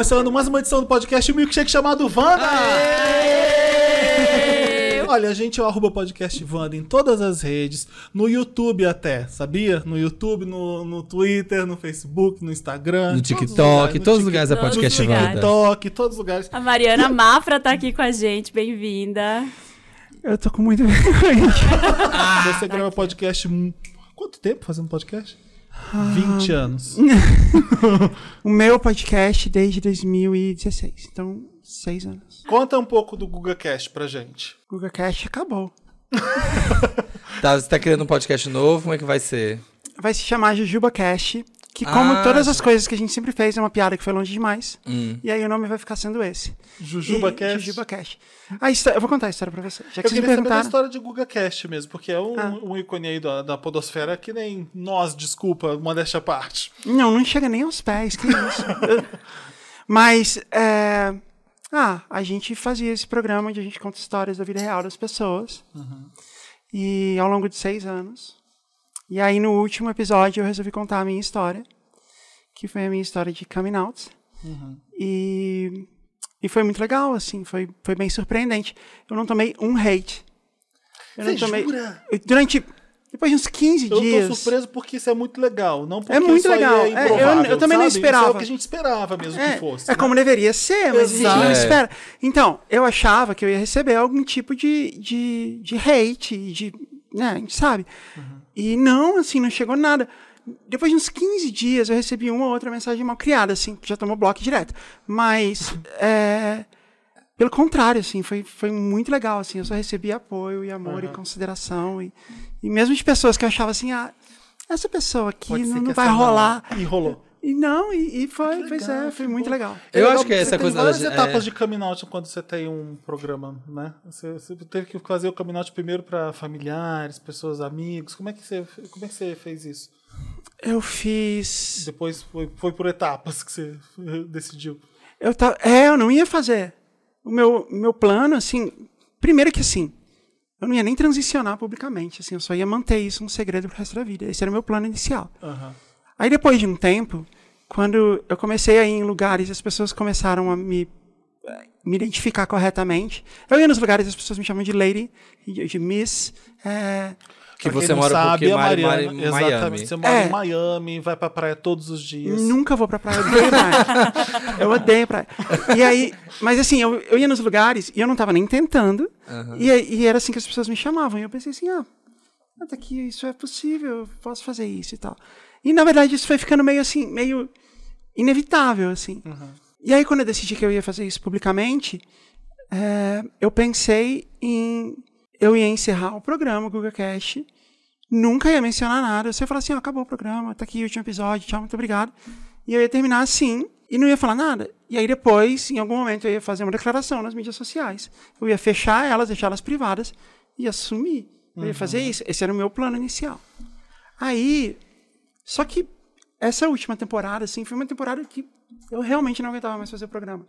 Começando mais uma edição do podcast Milkshake chamado Wanda! Olha, a gente é o arroba podcast Wanda em todas as redes, no YouTube até, sabia? No YouTube, no, no Twitter, no Facebook, no Instagram. No todos os TikTok, no todos os lugares é podcast no Wanda. TikTok, todos os lugares. A Mariana Mafra tá aqui com a gente, bem-vinda. Eu tô com muita vergonha. Você grava podcast. hum, Quanto tempo fazendo podcast? 20 anos. o meu podcast desde 2016. Então, seis anos. Conta um pouco do GugaCast pra gente. O GugaCast acabou. Tá, você tá criando um podcast novo, como é que vai ser? Vai se chamar JujubaCast. Que, como Ah, todas as coisas que a gente sempre fez, é uma piada que foi longe demais. Hum. E aí o nome vai ficar sendo esse. JujubaCast. E- JujubaCast. A histó- eu vou contar a história pra você. Já que Eu queria saber da história de GugaCast mesmo, porque é um, Ah. um ícone aí da, da podosfera que nem nós, desculpa, modéstia à parte. Não, não chega nem aos pés, que isso. Mas, é... Ah, a gente fazia esse programa onde a gente conta histórias da vida real das pessoas. E ao longo de seis anos. E aí, no último episódio, eu resolvi contar a minha história. Que foi a minha história de coming out. E... E foi muito legal, assim. Foi, foi bem surpreendente. Eu não tomei um hate. Eu Você não tomei... jura? Eu- Durante... Depois de uns 15 Eu dias... tô surpreso porque isso é muito legal, não porque É muito isso aí legal. é É, eu- eu também não sabe? Isso é esperava. o que a gente esperava mesmo É, que fosse. é né? como deveria ser, mas a gente não Exato. espera. Então, eu achava que eu ia receber algum tipo de, de, de hate, de, né, a gente sabe. E não, assim, não chegou nada. Depois de uns 15 dias, eu recebi uma ou outra mensagem mal criada, assim, que já tomou bloco direto. Mas, é, pelo contrário, assim, foi, foi muito legal, assim, eu só recebi apoio e amor e consideração. E, e mesmo de pessoas que eu achava assim, ah, essa pessoa aqui não, não vai rolar. E rolou. E não, e, e foi, pois é, foi muito bom. legal. Eu legal acho que essa você coisa tem várias da- etapas é- de coming out quando você tem um programa, né? Você, você teve que fazer o coming out primeiro para familiares, pessoas, amigos. Como é que você, como é que você fez isso? Eu fiz. Depois foi, foi por etapas que você decidiu. Eu ta... É, eu não ia fazer. O meu, meu plano, assim. Primeiro que assim, eu não ia nem transicionar publicamente, assim, eu só ia manter isso um segredo pro resto da vida. Esse era o meu plano inicial. Aham. Aí depois de um tempo, quando eu comecei a ir em lugares e as pessoas começaram a me, me identificar corretamente, eu ia nos lugares e as pessoas me chamam de lady, de, de miss. é, Que Pra quem você mora sabe, porque a Mari, Mariana, Mari, exatamente. Miami. Você mora É. em Miami, vai pra praia todos os dias. Nunca vou pra praia, eu odeio praia. eu odeio praia. E aí, mas assim, eu, eu ia nos lugares e eu não tava nem tentando. E, aí- e era assim que as pessoas me chamavam. E eu pensei assim, ah, até que isso é possível, eu posso fazer isso e tal. E na verdade isso foi ficando meio assim, meio inevitável, assim. E aí quando eu decidi que eu ia fazer isso publicamente, é, eu pensei em. Eu ia encerrar o programa, o Google Cast. Nunca ia mencionar nada. Você ia falar assim: ó, acabou o programa, tá aqui o último episódio, tchau, muito obrigado. E eu ia terminar assim e não ia falar nada. E aí depois, em algum momento, eu ia fazer uma declaração nas mídias sociais. Eu ia fechar elas, deixá-las privadas e assumir. Eu ia fazer isso. Esse era o meu plano inicial. Aí, só que essa última temporada, assim, foi uma temporada que eu realmente não aguentava mais fazer o programa.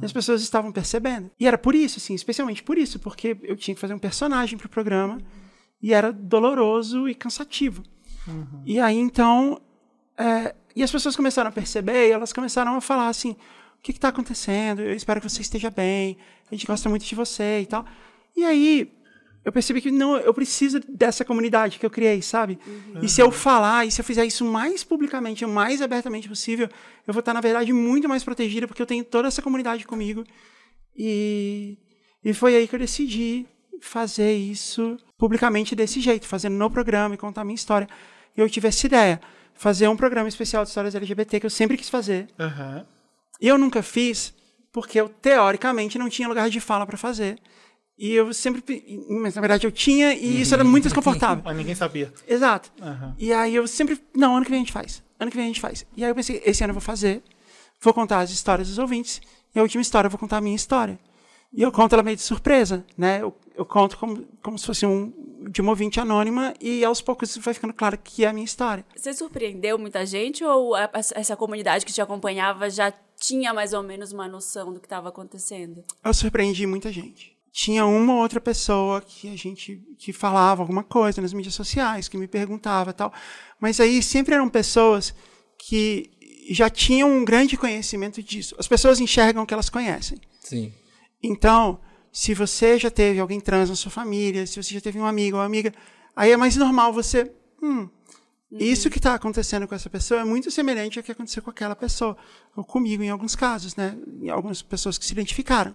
E as pessoas estavam percebendo. E era por isso, assim, especialmente por isso, porque eu tinha que fazer um personagem pro programa e era doloroso e cansativo. E aí, então, é, e as pessoas começaram a perceber e elas começaram a falar assim, o que está acontecendo? Eu espero que você esteja bem, a gente gosta muito de você e tal. E aí, eu percebi que não, eu preciso dessa comunidade que eu criei, sabe? E se eu falar, e se eu fizer isso mais publicamente, o mais abertamente possível, eu vou estar, na verdade, muito mais protegida, porque eu tenho toda essa comunidade comigo. E, e foi aí que eu decidi fazer isso publicamente desse jeito, fazendo no programa e contar a minha história. E eu tive essa ideia, fazer um programa especial de histórias LGBT que eu sempre quis fazer. Aham. E eu nunca fiz porque eu, teoricamente, não tinha lugar de fala para fazer. E eu sempre. Mas na verdade eu tinha e isso era muito desconfortável. Mas ninguém sabia. Exato. Aham. E aí eu sempre. Não, ano que vem a gente faz. Ano que vem a gente faz. E aí eu pensei, esse ano eu vou fazer. Vou contar as histórias dos ouvintes. E a última história eu vou contar a minha história. E eu conto ela meio de surpresa, né? Eu, eu conto como, como se fosse um de uma ouvinte anônima e aos poucos vai ficando claro que é a minha história. Você surpreendeu muita gente ou a- essa comunidade que te acompanhava já tinha mais ou menos uma noção do que estava acontecendo? Eu surpreendi muita gente. Tinha uma ou outra pessoa que a gente que falava alguma coisa nas mídias sociais, que me perguntava e tal. Mas aí sempre eram pessoas que já tinham um grande conhecimento disso. As pessoas enxergam o que elas conhecem. Sim. Então, se você já teve alguém trans na sua família, se você já teve um amigo ou amiga, aí é mais normal você. Hum, isso que está acontecendo com essa pessoa é muito semelhante ao que aconteceu com aquela pessoa, ou comigo em alguns casos, né? Em algumas pessoas que se identificaram.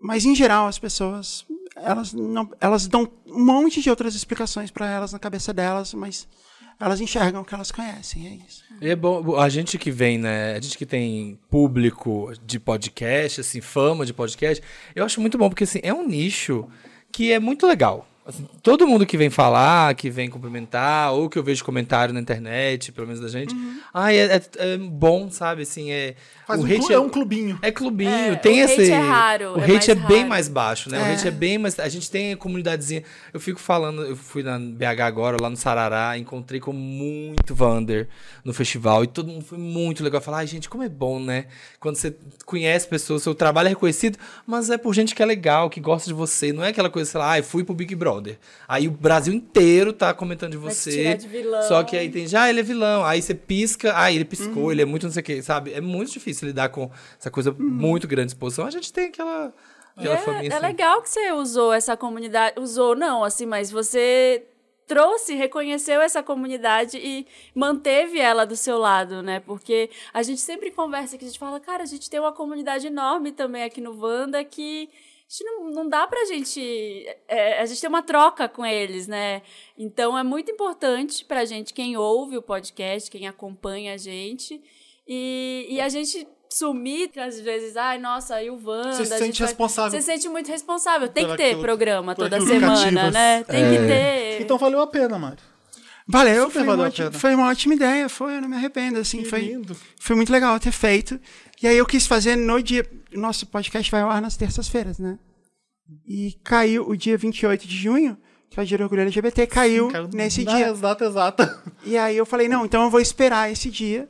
Mas em geral as pessoas elas não, elas dão um monte de outras explicações para elas na cabeça delas, mas elas enxergam o que elas conhecem, é isso. É bom, a gente que vem, né? A gente que tem público de podcast, assim, fama de podcast, eu acho muito bom, porque assim, é um nicho que é muito legal. Assim, todo mundo que vem falar, que vem cumprimentar, ou que eu vejo comentário na internet, pelo menos da gente, ai, é, é- é bom, sabe? Assim, é. Faz o um hate clu- é um clubinho. É clubinho, É, tem o esse. hate é raro, o é hate é, bem raro. mais baixo, né? O hate é bem mais. A gente tem a comunidadezinha. Eu fico falando, eu fui na BH agora, lá no Sarará, encontrei com muito Vander no festival e todo mundo foi muito legal. Falar, ai, gente, como é bom, né? Quando você conhece pessoas, seu trabalho é reconhecido, mas é por gente que é legal, que gosta de você. Não é aquela coisa, sei lá, ai, fui pro Big Brother. Aí o Brasil inteiro tá comentando de você. de vilão. Só que aí tem, já ele é vilão. Aí você pisca, ah, ele piscou, Uhum. ele é muito não sei o que, sabe? É muito difícil lidar com essa coisa muito grande de exposição. A gente tem aquela, aquela família. É, é assim. legal que você usou essa comunidade. Usou, não, assim, mas você trouxe, reconheceu essa comunidade e manteve ela do seu lado, né? Porque a gente sempre conversa que a gente fala, cara, a gente tem uma comunidade enorme também aqui no Wanda que gente não, não dá pra gente. é, a gente tem uma troca com eles, né? Então é muito importante pra gente, quem ouve o podcast, quem acompanha a gente. E, e a gente sumir, às vezes, ai, nossa, aí o Wanda. Você se a sente vai- responsável Você se sente muito responsável. Tem que ter aquilo- programa toda semana, né? Tem que ter. Então valeu a pena, Mário. Valeu, foi, valeu uma a ótima, pena. foi uma ótima ideia, foi, eu não me arrependo, assim, Que foi, lindo. foi muito legal ter feito. E aí eu quis fazer no dia, nosso podcast vai ao ar nas terças-feiras, né? E caiu o dia 28 de junho, que é o dia do orgulho LGBT, caiu, Caiu nesse dia. Exata, exata. E aí eu falei, não, então eu vou esperar esse dia,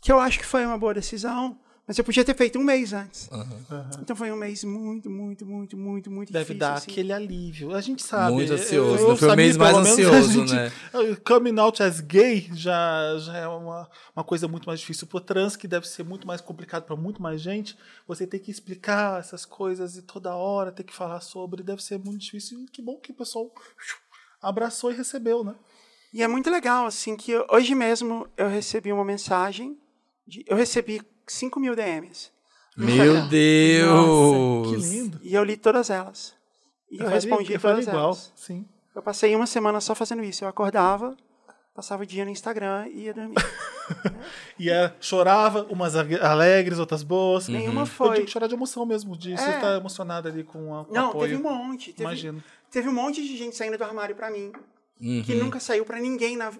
que eu acho que foi uma boa decisão, mas eu podia ter feito um mês antes. Então foi um mês muito, muito, muito, muito, muito Deve difícil. dar assim. aquele alívio. A gente sabe. Muito eu- ansioso, eu né? Foi o mês mais ansioso, gente- né? Coming out as gay já, já é uma, uma coisa muito mais difícil. Pro trans, que deve ser muito mais complicado para muito mais gente, você tem que explicar essas coisas e toda hora ter que falar sobre. Deve ser muito difícil. E que bom que o pessoal abraçou e recebeu, né? E é muito legal, assim, que eu- hoje mesmo eu recebi uma mensagem, de- eu recebi 5 mil DMs. Meu Deus! Que lindo. E eu li todas elas. E eu, faria- respondi eu todas igual, elas. sim. Eu passei uma semana só fazendo isso. Eu acordava, passava o dia no Instagram e ia dormir. E é, chorava, umas alegres, outras boas. Nenhuma Eu foi. digo chorar de emoção mesmo, de você É. estar emocionada ali com, a, com Não, apoio. teve um monte. Teve, Imagino. Teve um monte de gente saindo do armário pra mim, Uhum. que nunca saiu pra ninguém na,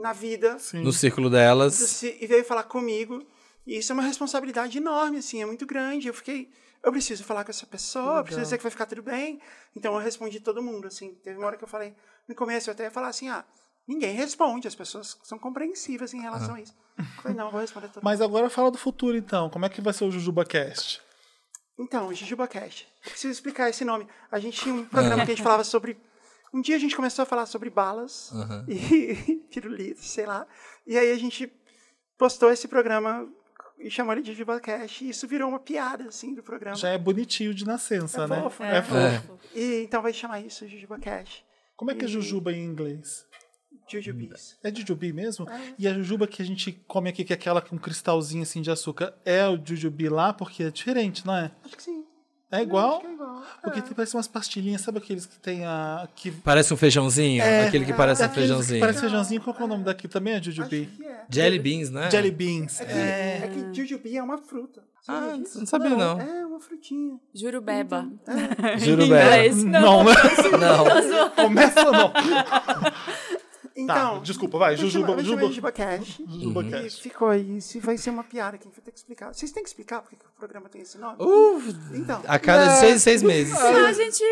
na vida. Sim. No círculo delas. E veio falar comigo. E isso é uma responsabilidade enorme, assim, é muito grande. Eu fiquei, eu preciso falar com essa pessoa, eu preciso dizer que vai ficar tudo bem. Então eu respondi todo mundo, assim. Teve uma hora que eu falei, no começo eu até ia falar assim, ah, ninguém responde, as pessoas são compreensivas em relação a isso. Eu falei, não, eu vou responder todo mundo. Mas agora fala do futuro, então. Como é que vai ser o JujubaCast? Então, JujubaCast. Eu preciso explicar esse nome. A gente tinha um programa que a gente falava sobre... Um dia a gente começou a falar sobre balas e tirulitos, sei lá. E aí a gente postou esse programa e chamou ele de JujubaCast. E isso virou uma piada, assim, do programa. Já é bonitinho de nascença, É né? fofo, é né? fofo. E então vai chamar isso JujubaCast. Como é que é jujuba em inglês? Jujubis. É jujubi mesmo? E a jujuba que a gente come aqui, que é aquela com um cristalzinho assim de açúcar, é o jujubi lá? Porque é diferente, não é? Acho que sim. É igual? Acho que é igual. Porque tem, parece umas pastilhinhas, sabe aqueles que tem a... Que Parece um feijãozinho? É, aquele que parece um que feijãozinho. Parece feijãozinho. Qual que é o nome daqui também? É jujubi? É. Jelly beans, né? Jelly beans. É que, É. é que jujubi é uma fruta. Ah, não sabia, não. É uma frutinha. Jurubeba. Em velho. inglês. Não, né? Não. Começa ou não? Então, Tá, desculpa, vai. Jujuba. chamo Jujuba. de JujubaCast. JujubaCast. E ficou aí. Se vai ser uma piada, quem vai ter que explicar? Vocês têm que explicar porque que o programa tem esse nome? Uh, Então, a cada seis, seis meses. Ah, a gente.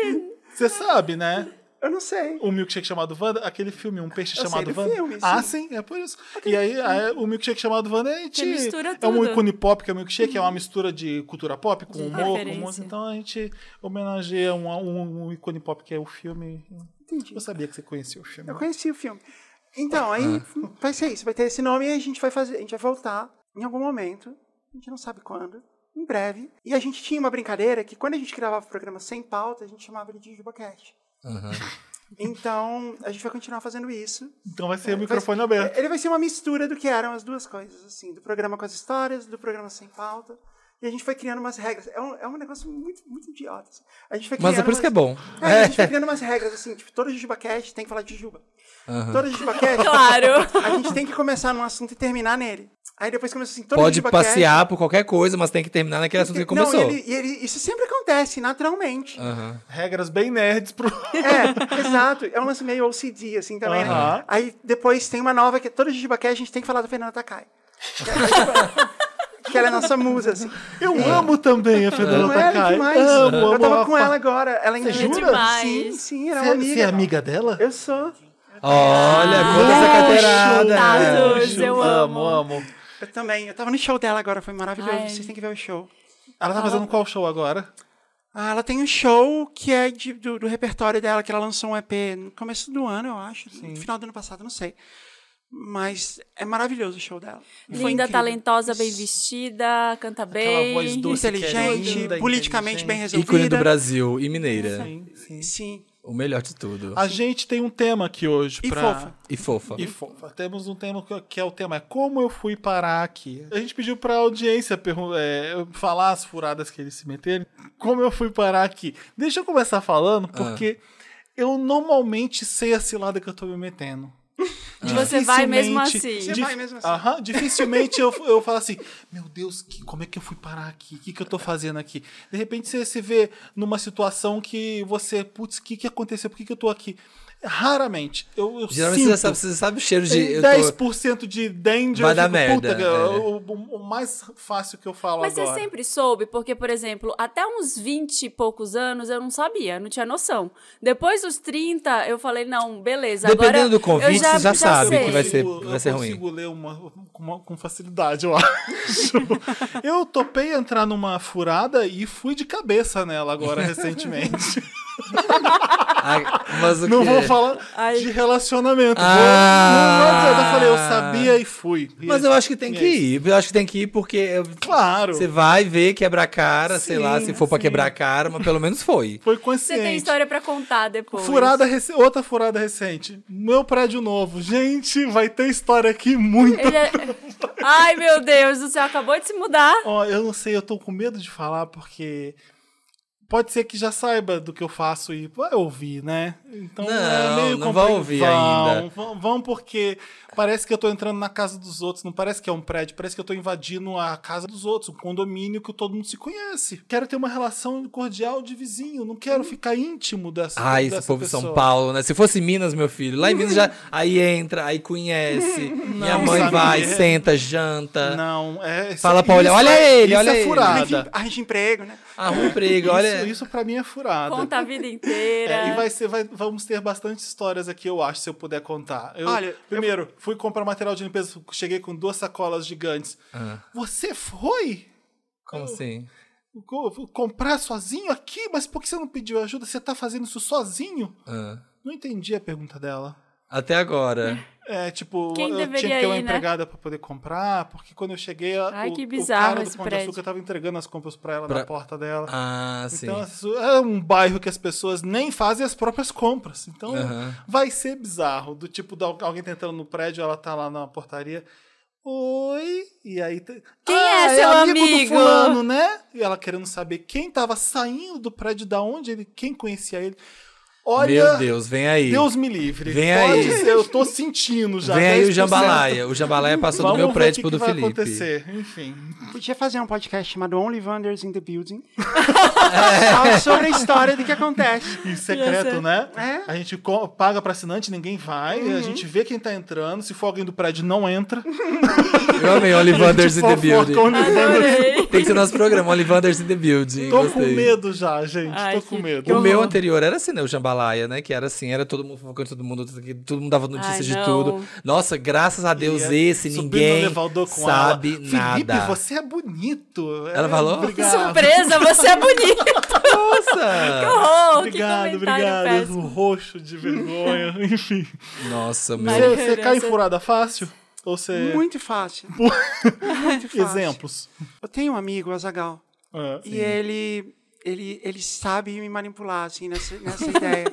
Você sabe, né? eu não sei. O milkshake chamado Wanda, aquele filme, um peixe Eu chamado sei Wanda. filme, ah, sim. sim, é por isso. E aí, aí, o milkshake chamado Wanda a gente, Que mistura é um tudo. ícone pop, que é o milkshake, é uma mistura de cultura pop com humor, com música. Então a gente homenageia um, um, um ícone pop que é o filme. Entendi. Eu sabia que você conhecia o filme. Eu conheci o filme. Então, aí vai ser isso, vai ter esse nome e a gente vai fazer, a gente vai voltar em algum momento, a gente não sabe quando, em breve. E a gente tinha uma brincadeira que quando a gente gravava o programa sem pauta, a gente chamava ele de JubaCast. Então, a gente vai continuar fazendo isso. Então vai ser o Vai- microfone aberto. Ele vai ser uma mistura do que eram as duas coisas, assim, do programa com as histórias, do programa sem pauta. E a gente foi criando umas regras. É um, é um negócio muito, muito idiota. assim. A gente foi Mas é por isso que é umas- bom. É, a gente foi criando umas regras, assim, tipo, toda JujubaCast tem que falar de Jujuba. Toda JujubaCast, Claro. a gente tem que começar num assunto e terminar nele. Aí depois começa assim, toda Pode passear por qualquer coisa, mas tem que terminar naquele assunto que Não, começou. e ele- e ele- isso sempre acontece, naturalmente. Aham. Regras bem nerds pro. É, exato. É um lance meio OCD, assim, também, né? Aham. Aí depois tem uma nova, que toda JujubaCast a gente tem que falar da Fernanda Takai. Que é- ela é nossa musa, assim. Eu amo também a Fernanda é Takai. demais. Amo, eu amo tava com ela agora. Ela Você engana- jura? Demais. Sim, sim, ela é Você, uma amiga. você é amiga dela? Eu sou. Olha, conta essa carteirada. Tatus, eu amo, amo. amo. Eu também. Eu tava no show dela agora, foi maravilhoso. Ai. Vocês têm que ver o show. Ela tá fazendo qual show agora? Ah, ela tem um show que é de- do, do repertório dela, que ela lançou um EP no começo do ano, eu acho. No final do ano passado, não sei. Mas é maravilhoso o show dela. Linda, talentosa, bem vestida, canta Aquela bem. voz doce. é Inteligente, linda, politicamente bem inteligente. Ícone resolvida. do Brasil e mineira. Sim, sim. Sim. O melhor de tudo. A gente tem um tema aqui hoje. E pra... fofa. E fofa. E fofa. Temos um tema que- que é o tema é como eu fui parar aqui. A gente pediu pra audiência é, falar as furadas que eles se meteram. Como eu fui parar aqui. Deixa eu começar falando, porque eu normalmente sei a cilada que eu tô me metendo. E você vai mesmo assim. Você vai mesmo assim. Aham, dificilmente eu, eu falo assim, meu Deus, que, como é que eu fui parar aqui? O que, que eu tô fazendo aqui? De repente você se vê numa situação que você, putz, o que, que aconteceu? Por que, que eu tô aqui? Raramente. Eu, eu Geralmente sinto. você sabe, você sabe o cheiro de. Tem eu tô- 10% de danger. Vai eu dar merda, puta, é. o, o- o mais fácil que eu falo Mas agora. você sempre soube, porque, por exemplo, até uns 20 e poucos anos eu não sabia, não tinha noção. Depois dos 30, eu falei, não, beleza. Dependendo agora do convite, eu já, você já sabe sei. que vai ser- Eu vai ser ruim. consigo ler uma, com, uma- com facilidade, eu acho. eu topei entrar numa furada e fui de cabeça nela agora, recentemente. Ah, mas o não quê? vou falar Ai. de relacionamento. Ah. Vou, não, eu falei, eu sabia e fui. E Mas eu acho que tem que é ir. Eu acho que tem que ir porque Claro. você vai ver, quebrar a cara, sei Sim, lá, se for pra sim. quebrar a cara, mas pelo menos foi. Foi Você consciente. tem história pra contar depois. Furada rec- outra furada recente. Meu prédio novo. Gente, vai ter história aqui muito. É- Ai, meu Deus do céu, acabou de se mudar. Ó, eu não sei, eu tô com medo de falar porque pode ser que já saiba do que eu faço e vai ouvir, né? Então Não, é meio não vai compli- ouvir vão, ainda. Vão, vão porque parece que eu tô entrando na casa dos outros, não parece que é um prédio, parece que eu tô invadindo a casa dos outros, um condomínio que todo mundo se conhece. Quero ter uma relação cordial de vizinho, não quero ficar íntimo dessa Ah, esse dessa povo de São. Paulo, né? Se fosse Minas, meu filho, lá em Minas já. Aí entra, aí conhece. minha Não, mãe Samir. vai, senta, janta. Não, é. Fala pra isso olhar, olha é- ele, isso olha é ele. furada. Arranja emprego, né? Arruma um emprego, olha. Isso, isso pra mim é furada. Conta a vida inteira. É, e vai ser, vai- vamos ter bastante histórias aqui, eu acho, se eu puder contar. Eu, Olha, primeiro, fui comprar material de limpeza, cheguei com duas sacolas gigantes. Ah, Você foi como assim? co- comprar sozinho aqui? Mas por que você não pediu ajuda? Você tá fazendo isso sozinho? Ah. Não entendi a pergunta dela. Até agora. É, tipo, Quem eu tinha que ter uma ir, né? empregada pra poder comprar, porque quando eu cheguei, Ai, o, que o bizarro cara do Pão de. Açúcar tava entregando as compras pra ela Pra- na porta dela. Ah, sim. Então, é um bairro que as pessoas nem fazem as próprias compras. Então, vai ser bizarro. Do tipo, alguém tentando no prédio, ela tá lá na portaria. Oi. E aí. te- Quem ah, é seu amigo amigo?" do fulano, né? E ela querendo saber quem tava saindo do prédio, da onde ele, quem conhecia ele. Olha. Meu Deus, vem aí. Deus me livre. Vem Pode aí. ser, eu tô sentindo já. vem aí o 10%. Jambalaya. O Jambalaya passou Vamos do meu ver prédio o pro que do vai Felipe. acontecer. Enfim. Podia fazer um podcast chamado Only Wonders in the Building. É. Só sobre a história do que acontece. E secreto, né? É. A gente paga pra assinante, ninguém vai. A gente vê quem tá entrando. Se for alguém do prédio, não entra. Eu amei Olivanders in the Building. Olivanders. Tem que ser nosso programa, Olivanders in the Building. Tô Gostei. com medo já, gente. Ai, Tô com medo. O meu horror. anterior era assim, né? O Jambalaya Himalaia, né? Que era assim, era todo mundo fofocando todo mundo, todo mundo dava notícia Ai, de não. tudo. Nossa, graças a Deus, Ia esse ninguém no elevador com sabe ela. nada. Felipe, você é bonito. Ela É, falou? Obrigado. Surpresa, você é bonito. Que Nossa! horror, Obrigado, que obrigado. péssimo. Um roxo de vergonha, enfim. Nossa, meu. Você, você cai em furada fácil? Ou você. Muito fácil. Muito fácil. Exemplos. Eu tenho um amigo, o Azagal, Ah, e ele, ele, ele sabe me manipular, assim, nessa, nessa ideia.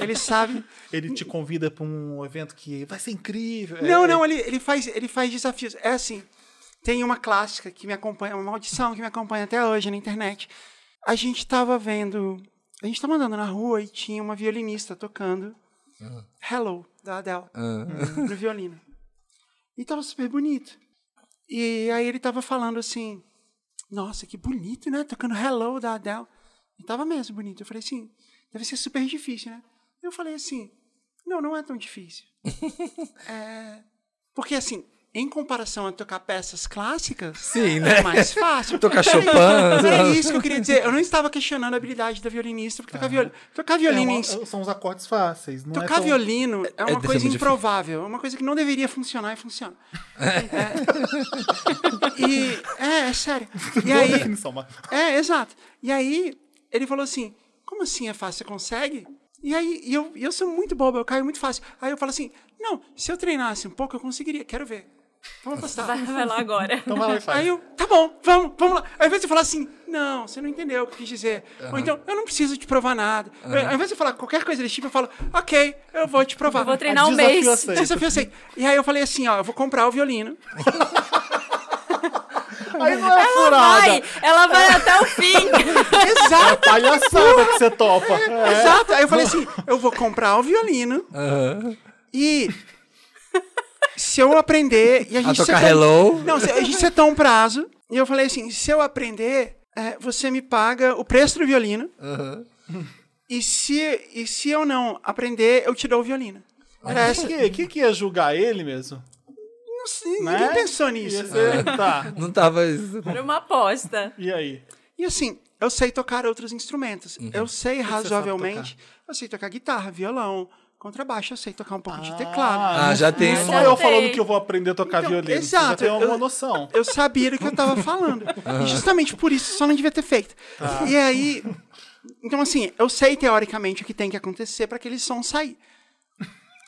Ele sabe... Ele te convida pra um evento que vai ser incrível. Não, É- não, ele, ele, faz, ele faz desafios. É assim, tem uma clássica que me acompanha, uma audição que me acompanha até hoje na internet. A gente tava vendo... A gente tava andando na rua e tinha uma violinista tocando Hello, da Adele, Ah. no violino. E tava super bonito. E aí ele tava falando assim, nossa, que bonito, né? Tocando Hello, da Adele. E tava mesmo bonito. Eu falei assim, deve ser super difícil, né? Eu falei assim, não, não é tão difícil. É, porque assim, em comparação a tocar peças clássicas, Sim, né? é mais fácil. Tocar Chopin. Não é isso que eu queria dizer. Eu não estava questionando a habilidade da violinista, porque tocar, viol... tocar é violino, uma- em- são os acordes fáceis. Não é tocar tão- violino é uma ser coisa improvável, é uma coisa que não deveria funcionar e funciona. É. E é, é sério. E Boa aí, definição, mas- é, exato. E aí, ele falou assim: como assim é fácil? Você consegue? E aí, e eu, eu sou muito boba, eu caio muito fácil. Aí eu falo assim: não, se eu treinasse um pouco, eu conseguiria, quero ver. Vamos apostar. Vai, vai lá agora. Então vai lá e faz. Aí eu, tá bom, vamos, vamos lá. Ao invés de você falar assim, não, você não entendeu o que eu quis dizer. Ou então, eu não preciso te provar nada. Ao invés de você falar qualquer coisa desse tipo, eu falo, ok, eu vou te provar. Eu vou treinar um Desafio mês. aceito. Desafio aceito. E aí eu falei assim, ó, eu vou comprar o violino. Aí não é Ela furada. vai, ela vai até o fim. Exato, Palhaçada que você topa. É. exato. Aí eu falei assim, eu vou comprar o violino e se eu aprender e a gente tocar setou- Hello? Não, a gente setou um prazo e eu falei assim, se eu aprender, é, você me paga o preço do violino e se, e se eu não aprender, eu te dou o violino. Era essa. Quem que, quem que ia julgar ele mesmo? Não sei, Né? ninguém pensou nisso. Ser- Tá. Não tava isso. Era uma aposta. E aí? E assim, eu sei tocar outros instrumentos. Eu sei razoavelmente. Eu sei tocar guitarra, violão, contrabaixo, eu sei tocar um pouco de Ah, teclado. Ah, já tem Não Já eu tem. falando que eu vou aprender a tocar Então, violino. exato, Você já tem alguma eu- noção. Eu sabia do que eu tava falando. E justamente por isso só não devia ter feito. Tá. E aí. Então, assim, eu sei teoricamente o que tem que acontecer para aquele som sair.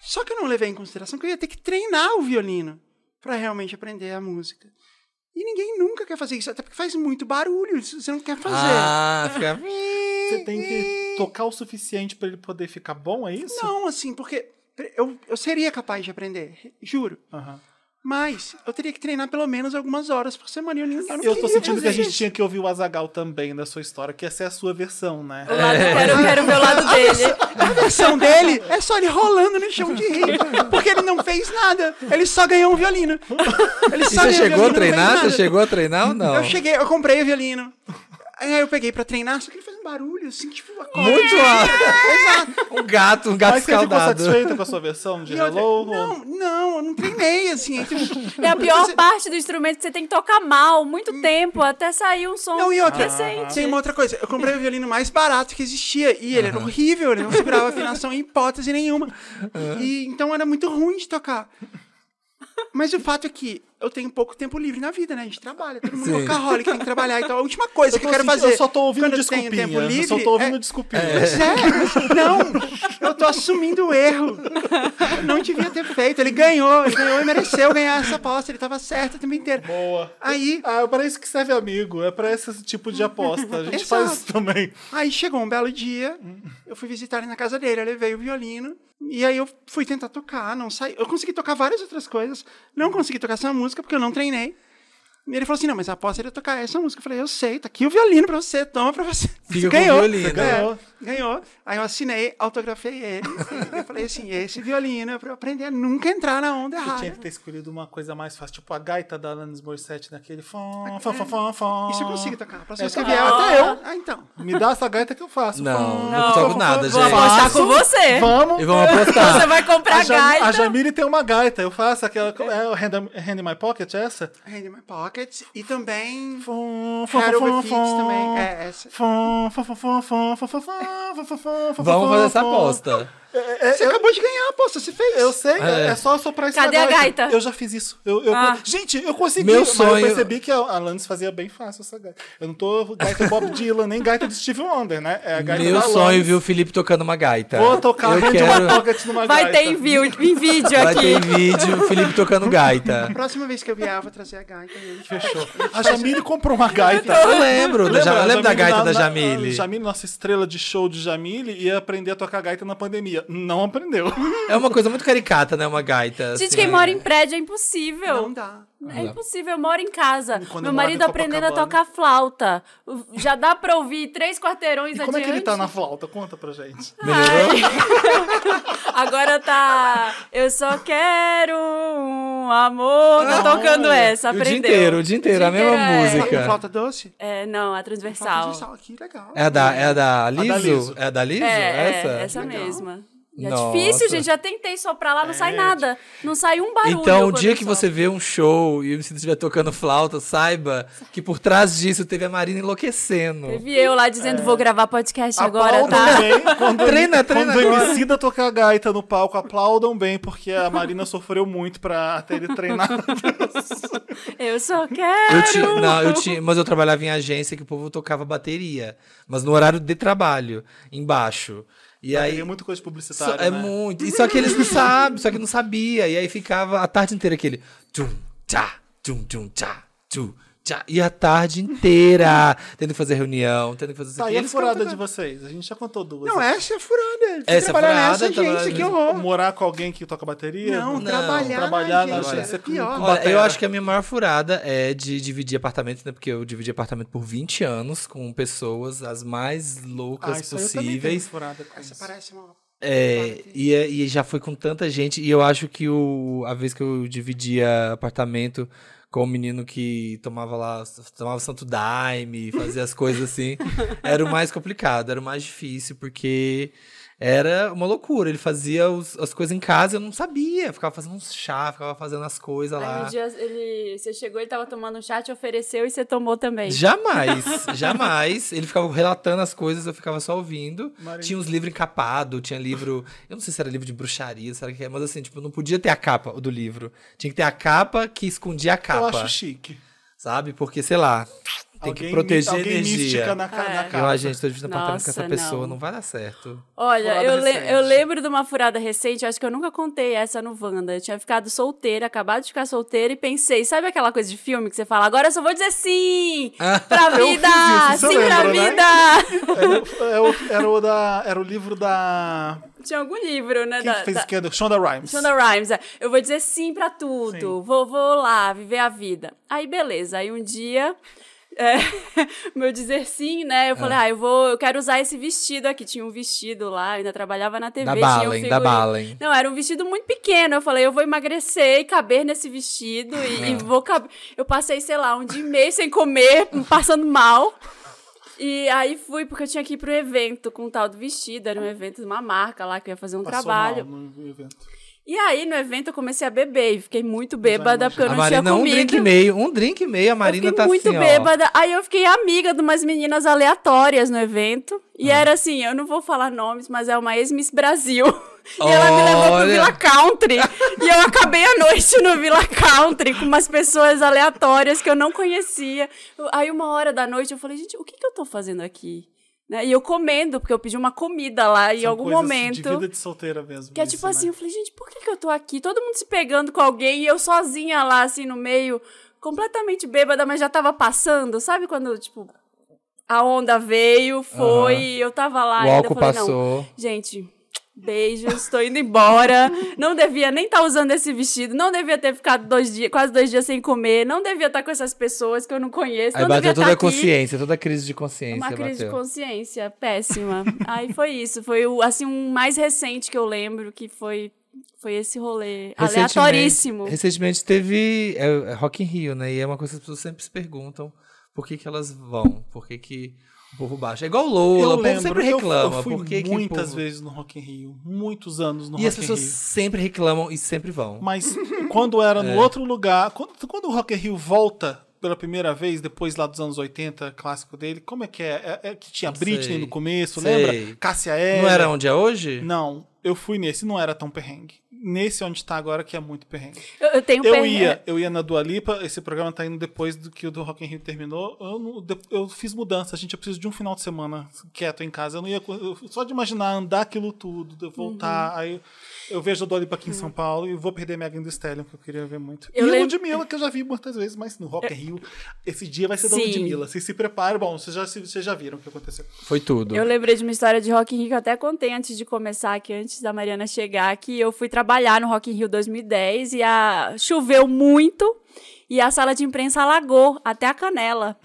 Só que eu não levei em consideração que eu ia ter que treinar o violino para realmente aprender a música. E ninguém nunca quer fazer isso, até porque faz muito barulho, isso você não quer fazer. Ah, fica... Você tem que tocar o suficiente pra ele poder ficar bom, é isso? Não, assim, porque eu, eu seria capaz de aprender, juro. Aham. Mas eu teria que treinar pelo menos algumas horas por semana. E eu, nem, eu, não Eu tô sentindo que a gente isso. tinha que ouvir o Azagal também da sua história, que essa é a sua versão, né? Lado, quero, quero ver o lado dele. A versão dele é só ele rolando no chão de rir. Porque ele não fez nada. Ele só ganhou um violino. Ele E só você ganhou chegou a violino, fez treinar? Você chegou a treinar ou não? Eu cheguei, eu comprei o violino. Aí eu peguei pra treinar, só que ele fez um barulho, assim, tipo... acorde. Muito alto. Exato. Um gato, um gato Mas você ficou escaldado. satisfeita com a sua versão de Hello? não, não, eu não treinei, assim. é a pior Você- parte do instrumento que você tem que tocar mal, muito tempo, até sair um som Não, e outra, decente. tem uma outra coisa. Eu comprei o violino mais barato que existia e ele era horrível, ele não segurava afinação em hipótese nenhuma. E então era muito ruim de tocar. Mas o fato é que eu tenho pouco tempo livre na vida, né? A gente trabalha, todo mundo Sim. workaholic, tem que trabalhar. Então a última coisa Eu, que eu quero sentindo- fazer. eu só tô ouvindo quando eu tenho desculpinha. tempo livre. eu só tô ouvindo é... desculpinha. Sério? Não, eu tô assumindo o erro. Eu não devia ter feito. Ele ganhou, ele ganhou e mereceu ganhar essa aposta. Ele tava certo o tempo inteiro. Boa. Aí, Ah, é pra isso que serve amigo. É pra esse tipo de aposta. A gente Exato. faz isso também. Aí chegou um belo dia, eu fui visitar ele na casa dele, eu levei o violino, e aí eu fui tentar tocar, não saí. Eu consegui tocar várias outras coisas, não consegui tocar essa música porque eu não treinei. E ele falou assim: não, mas a aposta era tocar essa música. Eu falei, eu sei, tá aqui o violino pra você, toma pra você. Fica Você com o ganhou. violino. É, Ganhou. Ganhou. Aí eu assinei, autografei ele. e eu falei assim: esse violino é pra eu aprender a nunca entrar na onda Você errada. tinha que ter escolhido uma coisa mais fácil, tipo a gaita da Alanis Morissette naquele fã, fã, fã, fã, fã. Isso eu consigo tocar. A próxima vez Essa- que vier, Ah. até eu. Ah, então. Me dá essa gaita que eu faço. Não, não fã, toco nada, fã. Vou gente. apostar com você. Vamos. E vamos apostar. Você vai comprar A, gaita. a Jamile tem uma gaita, eu faço aquela. É o Hand, Hand in My Pocket, é essa? Hand in my pockets. E também. Fã, fã, Shadow fã, with fã, Feet também. É, essa. Fã, fã, fã, fã, fã, fã, fã, fã. Vamos fazer essa aposta. Você acabou de ganhar aposta, você fez. Eu sei, é, É. é só soprar isso Cadê na a gaita? Eu já fiz isso. Eu, eu- Ah. Gente, eu consegui. Meu mas sonho- eu percebi que a Alanis fazia bem fácil essa gaita. Eu não tô gaita Bob Dylan, nem gaita de Steve Wonder, né? É a gaita Meu da sonho viu o Felipe tocando uma gaita. Vou tocar Eu quero... One Pocket numa Vai gaita. ter em, vi- em vídeo Vai aqui. ter vídeo, o Felipe tocando gaita. Próxima vez que eu vier, eu vou trazer a gaita. e Fechou. A Jamile comprou uma gaita. Eu lembro, Lembra? eu lembro da gaita da Jamile. Jamile, nossa estrela de show de Jamile, ia aprender a tocar gaita na pandemia. Não aprendeu. É uma coisa muito caricata, né? Uma gaita. Gente, assim. quem mora em prédio é impossível. Não dá. É impossível, eu moro em casa. Quando Meu marido aprendendo a tocar flauta. O- Já dá pra ouvir três quarteirões E como é adiante. que ele tá na flauta? Conta pra gente. Agora tá. Eu só quero um amor. Tá tocando essa, O aprendeu. dia inteiro, o dia inteiro, a dia mesma inteiro, é. música. Flauta doce? É, não, a transversal. de sal aqui, legal. É a da, é a da Liso? da Liso. É a da Liso? É, essa? é, essa mesma. E é Nossa. difícil, gente. Já tentei soprar lá, não sai nada. Não sai um barulho. Então, o dia que sopro. você vê um show e você estiver tocando flauta, saiba que por trás disso teve a Marina enlouquecendo. Teve eu lá dizendo, vou gravar podcast agora, Aplaudam tá? bem quando, Treina, treina quando o agora. Emicida tocar gaita no palco, aplaudam bem, porque a Marina sofreu muito pra ter ele treinado. Eu só quero. Eu tinha, não, eu tinha, mas eu trabalhava em agência que o povo tocava bateria, mas no horário de trabalho, embaixo. E aí é muito coisa só- publicitária, é né? muito. E só que eles não sabem, só que não sabia. E aí ficava a tarde inteira aquele tchum, tchá, tchum, tchum, tchá, tchum, tchá. E a tarde inteira tendo que fazer reunião, tendo que fazer isso Tá, aqui. e a Eles furada de vocês? A gente já contou duas. Não, essa é furada. Essa é trabalhar furada, nessa agência, trabalhar- que horror. Morar com alguém que toca bateria? Não, Não, trabalhar, trabalhar na agência é pior. Olha, eu acho que a minha maior furada é de dividir apartamento, né? Porque eu dividi apartamento por 20 anos com pessoas as mais Ah, loucas tenho possíveis. furada com Essa isso. parece uma... É, e, é- e já foi com tanta gente. E eu acho que o, a vez que eu dividia apartamento com o menino que tomava lá, tomava Santo Daime, fazia as coisas assim, era o mais complicado, era o mais difícil, porque era uma loucura. Ele fazia os- as coisas em casa, eu não sabia. Ficava fazendo uns chá, ficava fazendo as coisas Aí lá. um dia ele, você chegou, ele tava tomando um chá, te ofereceu e você tomou também. Jamais, jamais. Ele ficava relatando as coisas, eu ficava só ouvindo. Maria. Tinha uns livros encapados, tinha livro. Eu não sei se era livro de bruxaria, sabe o que é, mas assim, tipo, não podia ter a capa do livro. Tinha que ter a capa que escondia a Eu capa. acho chique. Sabe? Porque, sei lá, tem Alguém que proteger a alguém energia. mística na, ca- É. na Eu, casa. a gente, tô dividindo apartamento com essa pessoa, não. não. vai dar certo. Olha, eu, le- eu lembro de uma furada recente, acho que eu nunca contei essa no Wanda. Eu tinha ficado solteira, acabado de ficar solteira e pensei, sabe aquela coisa de filme que você fala, agora eu só vou dizer sim pra Eu vida, isso, sim pra lembra, né? vida. Era, era o- era o da, era o livro da. Tinha algum livro, né? Quem da, que fez da- esquerda? Shonda Rhimes. Shonda Rhimes, é. eu vou dizer sim pra tudo, vou, vou lá viver a vida. Aí beleza, aí um dia, é, meu dizer sim, né? Eu falei, ah, eu vou, eu quero usar esse vestido aqui. Tinha um vestido lá, eu ainda trabalhava na TV. Da um Balen, da. Balen. Não, era um vestido muito pequeno. Eu falei, eu vou emagrecer e caber nesse vestido e, Ah. e vou caber. Eu passei, sei lá, um dia e meio sem comer, passando mal. E aí fui, porque eu tinha que ir pro evento com o tal do vestido. Era um evento de uma marca lá que eu ia fazer um Passou trabalho. mal no evento. E aí, no evento, eu comecei a beber e fiquei muito bêbada porque eu a não Marina, tinha um comido. drink e meio, um drink e meio, a eu Marina fiquei tá muito assim, ó. bêbada. Aí eu fiquei amiga de umas meninas aleatórias no evento. E Ah. era assim, eu não vou falar nomes, mas é uma ex-Miss Brasil. E ela me levou pro Olha. Villa Country. e eu acabei a noite no Villa Country com umas pessoas aleatórias que eu não conhecia. Eu- Aí, uma hora da noite, eu falei, gente, o que, que eu tô fazendo aqui? Né? E eu comendo, porque eu pedi uma comida lá em São algum coisas momento. De vida de solteira mesmo. Que é isso, tipo né? assim, eu falei, gente, por que, que eu tô aqui? Todo mundo se pegando com alguém e eu sozinha lá, assim, no meio, completamente bêbada, mas já tava passando. Sabe quando, tipo, a onda veio, foi, e eu tava lá O ainda. álcool falei, não, passou. gente, beijos, tô indo embora. Não devia nem estar usando esse vestido, não devia ter ficado dois dias, quase dois dias sem comer, não devia estar com essas pessoas que eu não conheço, Aí não bateu toda estar a consciência, toda a crise de consciência Uma crise de bateu. consciência péssima. Aí foi isso. Foi o assim um mais recente que eu lembro que foi foi esse rolê Recentemente- aleatoríssimo. Recentemente teve é, é Rock in Rio, né? E é uma coisa que as pessoas sempre se perguntam por que, que elas vão, por que, que o povo baixa. É igual o Lola, Eu o povo sempre reclama. Eu, fui por que que o muitas povo- vezes no Rock in Rio. Muitos anos no E Rock as in pessoas Rio. sempre reclamam e sempre vão. Mas quando era É. no outro lugar, quando, quando o Rock in Rio volta pela primeira vez, depois lá dos anos 80, clássico dele? Como é que é? É, é que tinha Britney sei. no começo, Sei. lembra? Cássia Eller. Não era onde é hoje? Não, eu fui nesse, não era tão perrengue. Nesse onde tá agora, que é muito perrengue. Eu, eu tenho Eu ia, eu ia na Dua Lipa, esse programa tá indo depois do que o do Rock in Rio terminou. Eu, não- eu fiz mudança, gente, eu preciso de um final de semana quieto em casa. Eu não ia, eu- só de imaginar andar aquilo tudo, voltar, aí eu vejo a Dua Lipa aqui em São Paulo e vou perder Megan Thee Stallion, que eu queria ver muito. Eu e a lem- Ludmilla, que eu já vi muitas vezes, mas no Rock in Rio, esse dia vai ser da Sim. Ludmilla. Vocês se preparem, bom, vocês já, vocês já viram o que aconteceu. Foi tudo. Eu lembrei de uma história de Rock in Rio que eu até contei antes de começar aqui, antes da Mariana chegar, que eu fui trabalhar no Rock in Rio 2010 e a... choveu muito e a sala de imprensa alagou até a canela.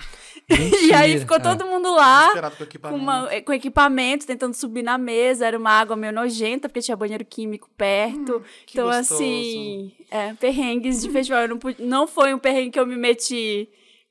e aí ficou Ah. todo mundo lá com equipamento. uma- com equipamento, tentando subir na mesa, era uma água meio nojenta, porque tinha banheiro químico perto. que então, gostoso. assim, é, perrengues de festival. Não, não foi um perrengue que eu me meti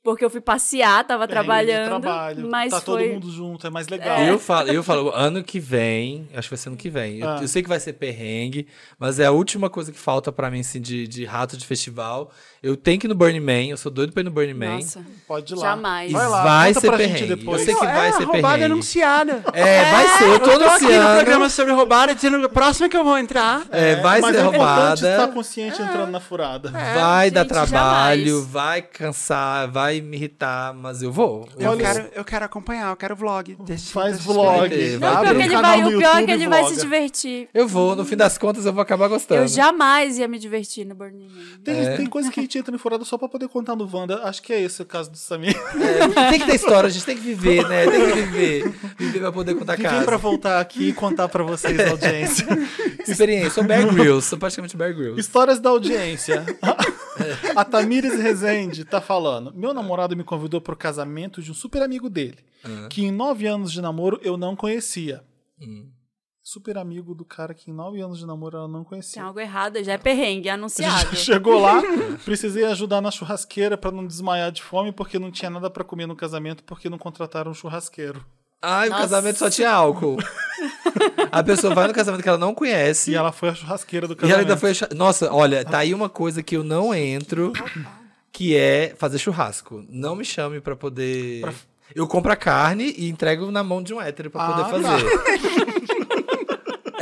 porque eu fui passear, tava trabalhando. trabalho, mas tá foi. todo mundo junto, é mais legal. Eu falo, eu falo, ano que vem, acho que vai ser ano que vem. Eu, Ah. eu sei que vai ser perrengue, mas é a última coisa que falta pra mim, assim, de, de rato de festival. Eu tenho que ir no Burning Man, eu sou doido pra ir no Burning Man. Nossa. Pode ir lá. Jamais. Vai lá, vai ser perrengue. depois. Eu sei que Não, vai é ser roubada perrengue. anunciada. É, vai ser, eu tô Eu tô aqui no programa sobre roubada dizendo a próxima que eu vou entrar. É, vai mas ser é roubada. estar consciente entrando na furada. Vai dar gente, trabalho, jamais. vai cansar, vai me irritar, mas eu vou. Eu Olha- quero, eu quero acompanhar, eu quero vlog. Desse, Faz desse- vlog. vai ter, vai Não, o abre pior um que ele canal vai, no o pior é que ele vai se divertir. Eu vou, no fim das contas eu vou acabar gostando. Eu jamais ia me divertir no Burning Man. Tem, É. tem coisa que a gente entra em furada só pra poder contar no Wanda. Acho que é esse o caso do Samir. É, tem que ter história, a gente tem que viver, né? Tem que viver. Viver pra poder contar Vim casa. pra voltar aqui e contar pra vocês, audiência. Experiência, sou Bear Grylls, sou praticamente Bear Grylls. Histórias da audiência. A Tamires Rezende tá falando. Meu namorado me convidou pro casamento de um super amigo dele, que em nove anos de namoro eu não conhecia. Super amigo do cara que em nove anos de namoro ela não Tem conhecia. algo errado, já é perrengue, é anunciado. Chegou lá, precisei ajudar na churrasqueira pra não desmaiar de fome porque não tinha nada pra comer no casamento porque não contrataram um churrasqueiro. Ai, o Nossa. casamento só tinha álcool. A pessoa vai no casamento que ela não conhece. E ela foi a churrasqueira do E casamento. ela ainda foi. cha- Nossa, olha, tá aí uma coisa que eu não entro, que é fazer churrasco. Não me chame pra poder. Eu compro a carne e entrego na mão de um hétero pra poder Ah, fazer.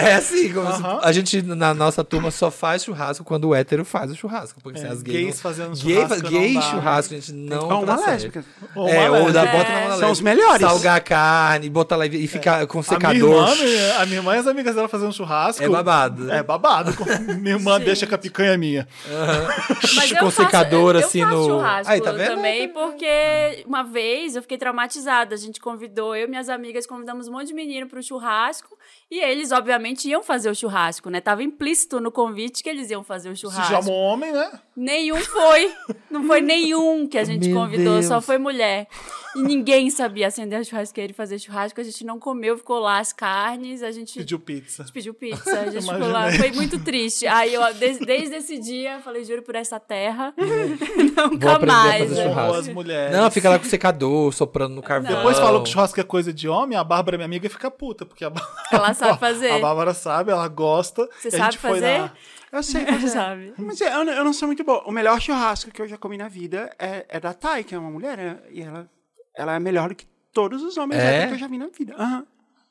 É assim, como a gente na nossa turma só faz churrasco quando o hétero faz o churrasco. Porque É, se as gays. gays não- fazendo gay, churrasco não Gay dá. churrasco, a gente não. Ou dá uma lésbica. Ou é, uma ou da, bota na São os melhores. Salgar a carne, botar lá e e ficar com A minha, secador. irmã, a minha irmã e as amigas dela fazendo churrasco. É babado. É babado. minha irmã Gente. deixa que a picanha é minha. Mas eu com faço- secador, eu assim, faço no- churrasco Aí, tá vendo? também, porque uma vez eu fiquei traumatizada. A gente convidou, eu e minhas amigas convidamos um monte de menino pro churrasco. E eles, obviamente, iam fazer o churrasco, né? Tava implícito no convite que eles iam fazer o Se churrasco. chama um homem, né? Nenhum foi. Não foi nenhum que a gente Meu convidou, só Deus. foi mulher. E ninguém sabia acender a churrasqueira e fazer churrasco. A gente não comeu, ficou lá as carnes, a gente Pediu pizza. a gente pediu pizza, a gente ficou lá. Foi muito triste. Aí eu, des- desde esse dia, eu falei, juro por essa terra, nunca aprender a mais. né? as mulheres. Não, fica lá com o secador, soprando no carvão. Depois falou que churrasco é coisa de homem, a Bárbara, minha amiga, fica puta, porque a, Bá- Ela sabe fazer. a Bárbara sabe, ela gosta. Você sabe fazer? Eu sei fazer. Sabe? Mas eu, não- eu não sou muito boa. O melhor churrasco que eu já comi na vida é, é da Thay, que é uma mulher, né? e ela, ela é melhor do que todos os homens É? que eu já vi na vida. Aham.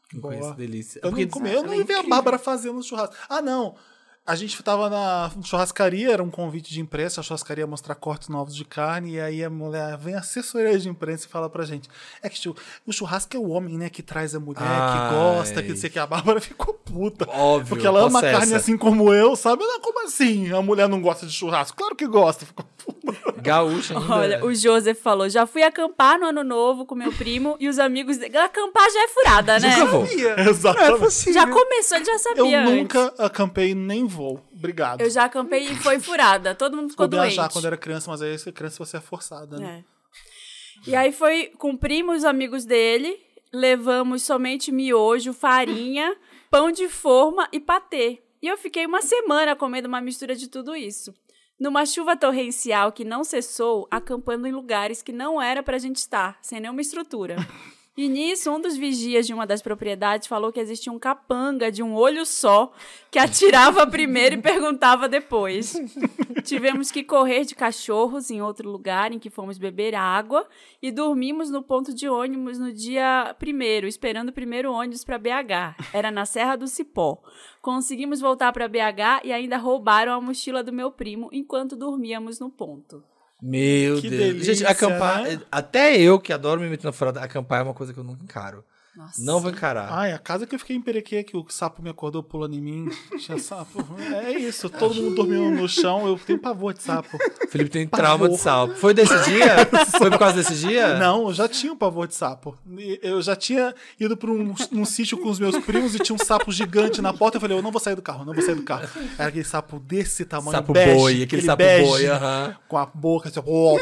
Que coisa, delícia. Eu Porque não comi, eu não é vi a. Bárbara fazendo churrasco. Ah, não. A gente tava na churrascaria, era um convite de imprensa, a churrascaria ia mostrar cortes novos de carne, e aí a mulher vem a assessoria de imprensa e fala pra gente: é que o churrasco é o homem, né, que traz a mulher, Ai. que gosta, que não sei que. A Bárbara ficou puta. Óbvio, Porque ela ama carne assim como eu, sabe? Não, como assim? A mulher não gosta de churrasco? Claro que gosta. Ficou Gaúcha ainda. Olha, o Joseph falou: já fui acampar no ano novo com meu primo e os amigos dele. Acampar já é furada, né? Nunca vou. Não é Exatamente. possível. Já começou, ele já Eu sabia. antes. nunca acampei nem vou. Obrigado. Eu já acampei e foi furada. Todo mundo ficou viajar doente. quando era criança, mas aí criança você é forçada, né? É. E aí foi, cumprimos os amigos dele, levamos somente miojo, farinha, pão de forma e patê. E eu fiquei uma semana comendo uma mistura de tudo isso. Numa chuva torrencial que não cessou, acampando em lugares que não era pra gente estar, sem nenhuma estrutura. E nisso, um dos vigias de uma das propriedades falou que existia um capanga de um olho só que atirava primeiro e perguntava depois. Tivemos que correr de cachorros em outro lugar em que fomos beber água e dormimos no ponto de ônibus no dia primeiro, esperando o primeiro ônibus para BH. Era na Serra do Cipó. Conseguimos voltar para BH e ainda roubaram a mochila do meu primo enquanto dormíamos no ponto. Meu Que Deus. delícia, Gente, acampar. né? Até eu que adoro me meter na furada, acampar é uma coisa que eu nunca encaro. Nossa. Não vou encarar. Ai, a casa que eu fiquei em Perequê, que o sapo me acordou pulando em mim. Tinha sapo. É isso, todo mundo dormindo no chão. Eu tenho pavor de sapo. Felipe tem Pavor. trauma de sapo. Foi desse dia? Foi por causa desse dia? Não, eu já tinha um pavor de sapo. Eu já tinha ido para um, um sítio com os meus primos e tinha um sapo gigante na porta. Eu falei, eu não vou sair do carro, não vou sair do carro. Era aquele sapo desse tamanho, Sapo bege, boi, aquele sapo bege, boi, aham. Com a boca assim, ó.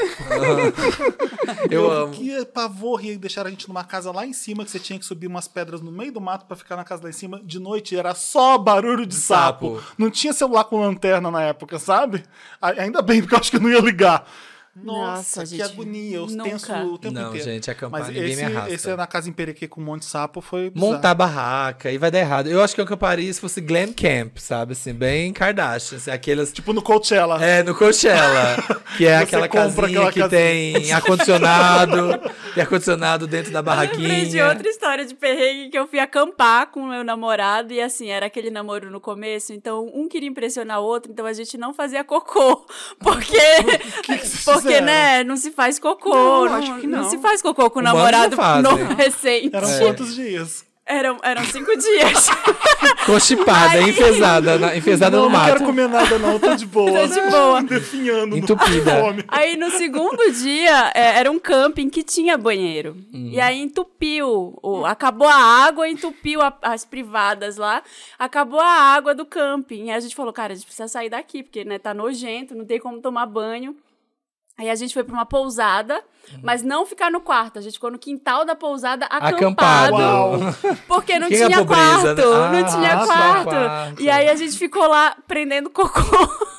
Eu amo. Que pavor e deixaram a gente numa casa lá em cima, que você tinha que subir umas pedras no meio do mato pra ficar na casa lá em cima. De noite era só barulho de sapo. Sapo. Não tinha celular com lanterna na época, sabe? Ainda bem, porque eu acho que eu não ia ligar. Nossa, Nossa, que gente, agonia. Eu nunca. tenso o tempo Não, inteiro. gente, acampar, Mas ninguém me esse, arrasta. esse é na casa em Perequê com um monte de sapo foi bizarro. Montar barraca e vai dar errado. Eu acho que eu acamparia se fosse glam camp, sabe? Assim, bem Kardashian. Assim, aquelas. Tipo no Coachella. É, no Coachella. Que é aquela casinha aquela que casinha. tem ar-condicionado. tem ar-condicionado dentro da Lembrei de barraquinha. outra história de perrengue que eu fui acampar com o meu namorado e assim, era aquele namoro no começo, então um queria impressionar o outro, então a gente não fazia cocô. Porque, que vocês porque né, não se faz cocô. Não, Não, acho que não. se faz cocô com o namorado não fazem. no recente. Eram quantos dias? Eram, eram cinco dias. Constipada, Aí- enfesada, na- enfesada não, no não mato. quero comer nada não, tô de boa. Tô de boa. Definhando. Entupida. No. Aí no segundo dia é, era um camping que tinha banheiro. E aí entupiu. o- acabou a água, entupiu a- as privadas lá. Acabou a água do camping. E aí a gente falou, cara, a gente precisa sair daqui, porque né, tá nojento, não tem como tomar banho. Aí a gente foi pra uma pousada, mas não ficar no quarto. A gente ficou no quintal da pousada acampado. Acampado. Porque não tinha pobreza, quarto. né? não tinha Ah, só quarto. quarto. E aí a gente ficou lá prendendo cocô.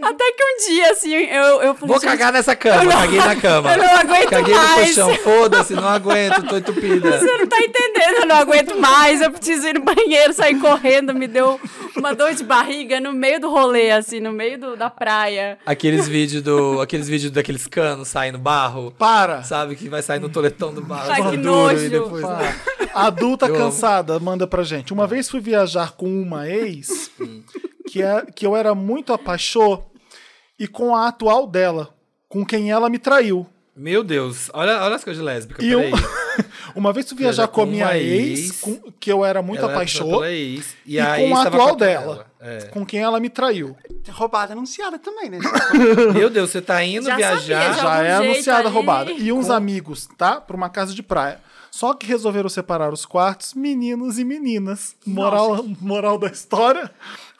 Até que um dia, assim, eu, eu falei, Vou cagar nessa cama, caguei na cama. eu não aguento Caguei no mais. colchão, foda-se, não aguento, tô entupida. Você não tá entendendo, eu não aguento mais, eu preciso ir no banheiro, sair correndo, me deu uma dor de barriga no meio do rolê, assim, no meio do- da praia. Aqueles vídeos do. Aqueles vídeos daqueles canos saindo barro. Para. Sabe? Que vai sair no toletão do barro. Ai, que nojo. E depois. A adulta Eu amo. cansada manda pra gente. Uma vez fui viajar com uma ex que, é, que eu era muito apaixonado e com a atual dela, com quem ela me traiu. Meu Deus, olha, olha as coisas de lésbica. E um- peraí. uma vez fui viajar com a com minha ex, ex, com- que eu era muito apaixonado, ex, e, e, a com a atual com dela, É. com quem ela me traiu. Roubada anunciada também, né? Meu Deus, você tá indo Já viajar. sabia, Já é anunciada ali. roubada. E uns amigos, tá? Pra uma casa de praia. Só que resolveram separar os quartos, meninos e meninas. Moral, moral da história: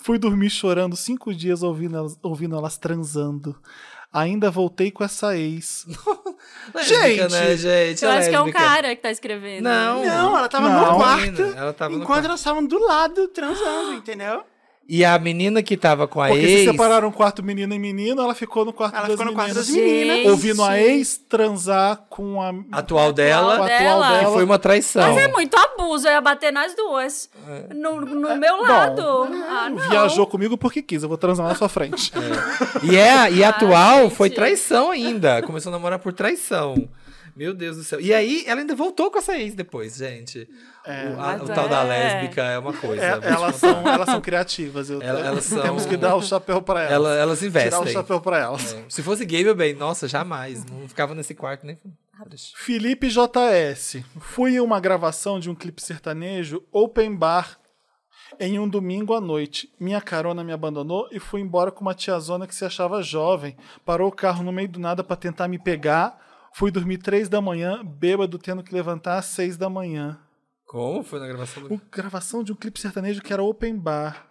fui dormir chorando cinco dias ouvindo elas, ouvindo elas transando. Ainda voltei com essa ex. Lésbica, Gente! né, gente? Eu é acho que é um cara que tá escrevendo. Não. Não, ela tava Não. no quarto. Menina, ela tava no enquanto quarto. elas estavam do lado transando, entendeu? E a menina que tava com a Porque ex. se separaram o quarto menino e menino, ela ficou no quarto, Ela das, ficou no quarto meninas, das meninas. Gente. Ouvindo a ex transar com a. Atual dela. com a atual dela. dela. Que foi uma traição. Mas é muito abuso, eu ia bater nas duas. No, no meu lado. ah, não. Viajou comigo porque quis, eu vou transar na sua frente. E, é, e a atual gente. foi traição ainda. Começou a namorar por traição. Meu Deus do céu. E aí, ela ainda voltou com essa ex depois, gente. o, a- o tal da é. lésbica é uma coisa. É, elas, são, elas são criativas. eu- Ela- elas são- Temos que dar o chapéu pra elas. Ela- elas Tirar o investem. chapéu pra elas. É. Se fosse gay, meu bem, nossa, jamais. Não ficava nesse quarto nem. Felipe JS. Fui em uma gravação de um clipe sertanejo open bar em um domingo à noite. Minha carona me abandonou e fui embora com uma tiazona que se achava jovem. Parou o carro no meio do nada pra tentar me pegar. Fui dormir três da manhã, bêbado, tendo que levantar às seis da manhã. Como foi na gravação do. O- gravação de um clipe sertanejo que era open bar.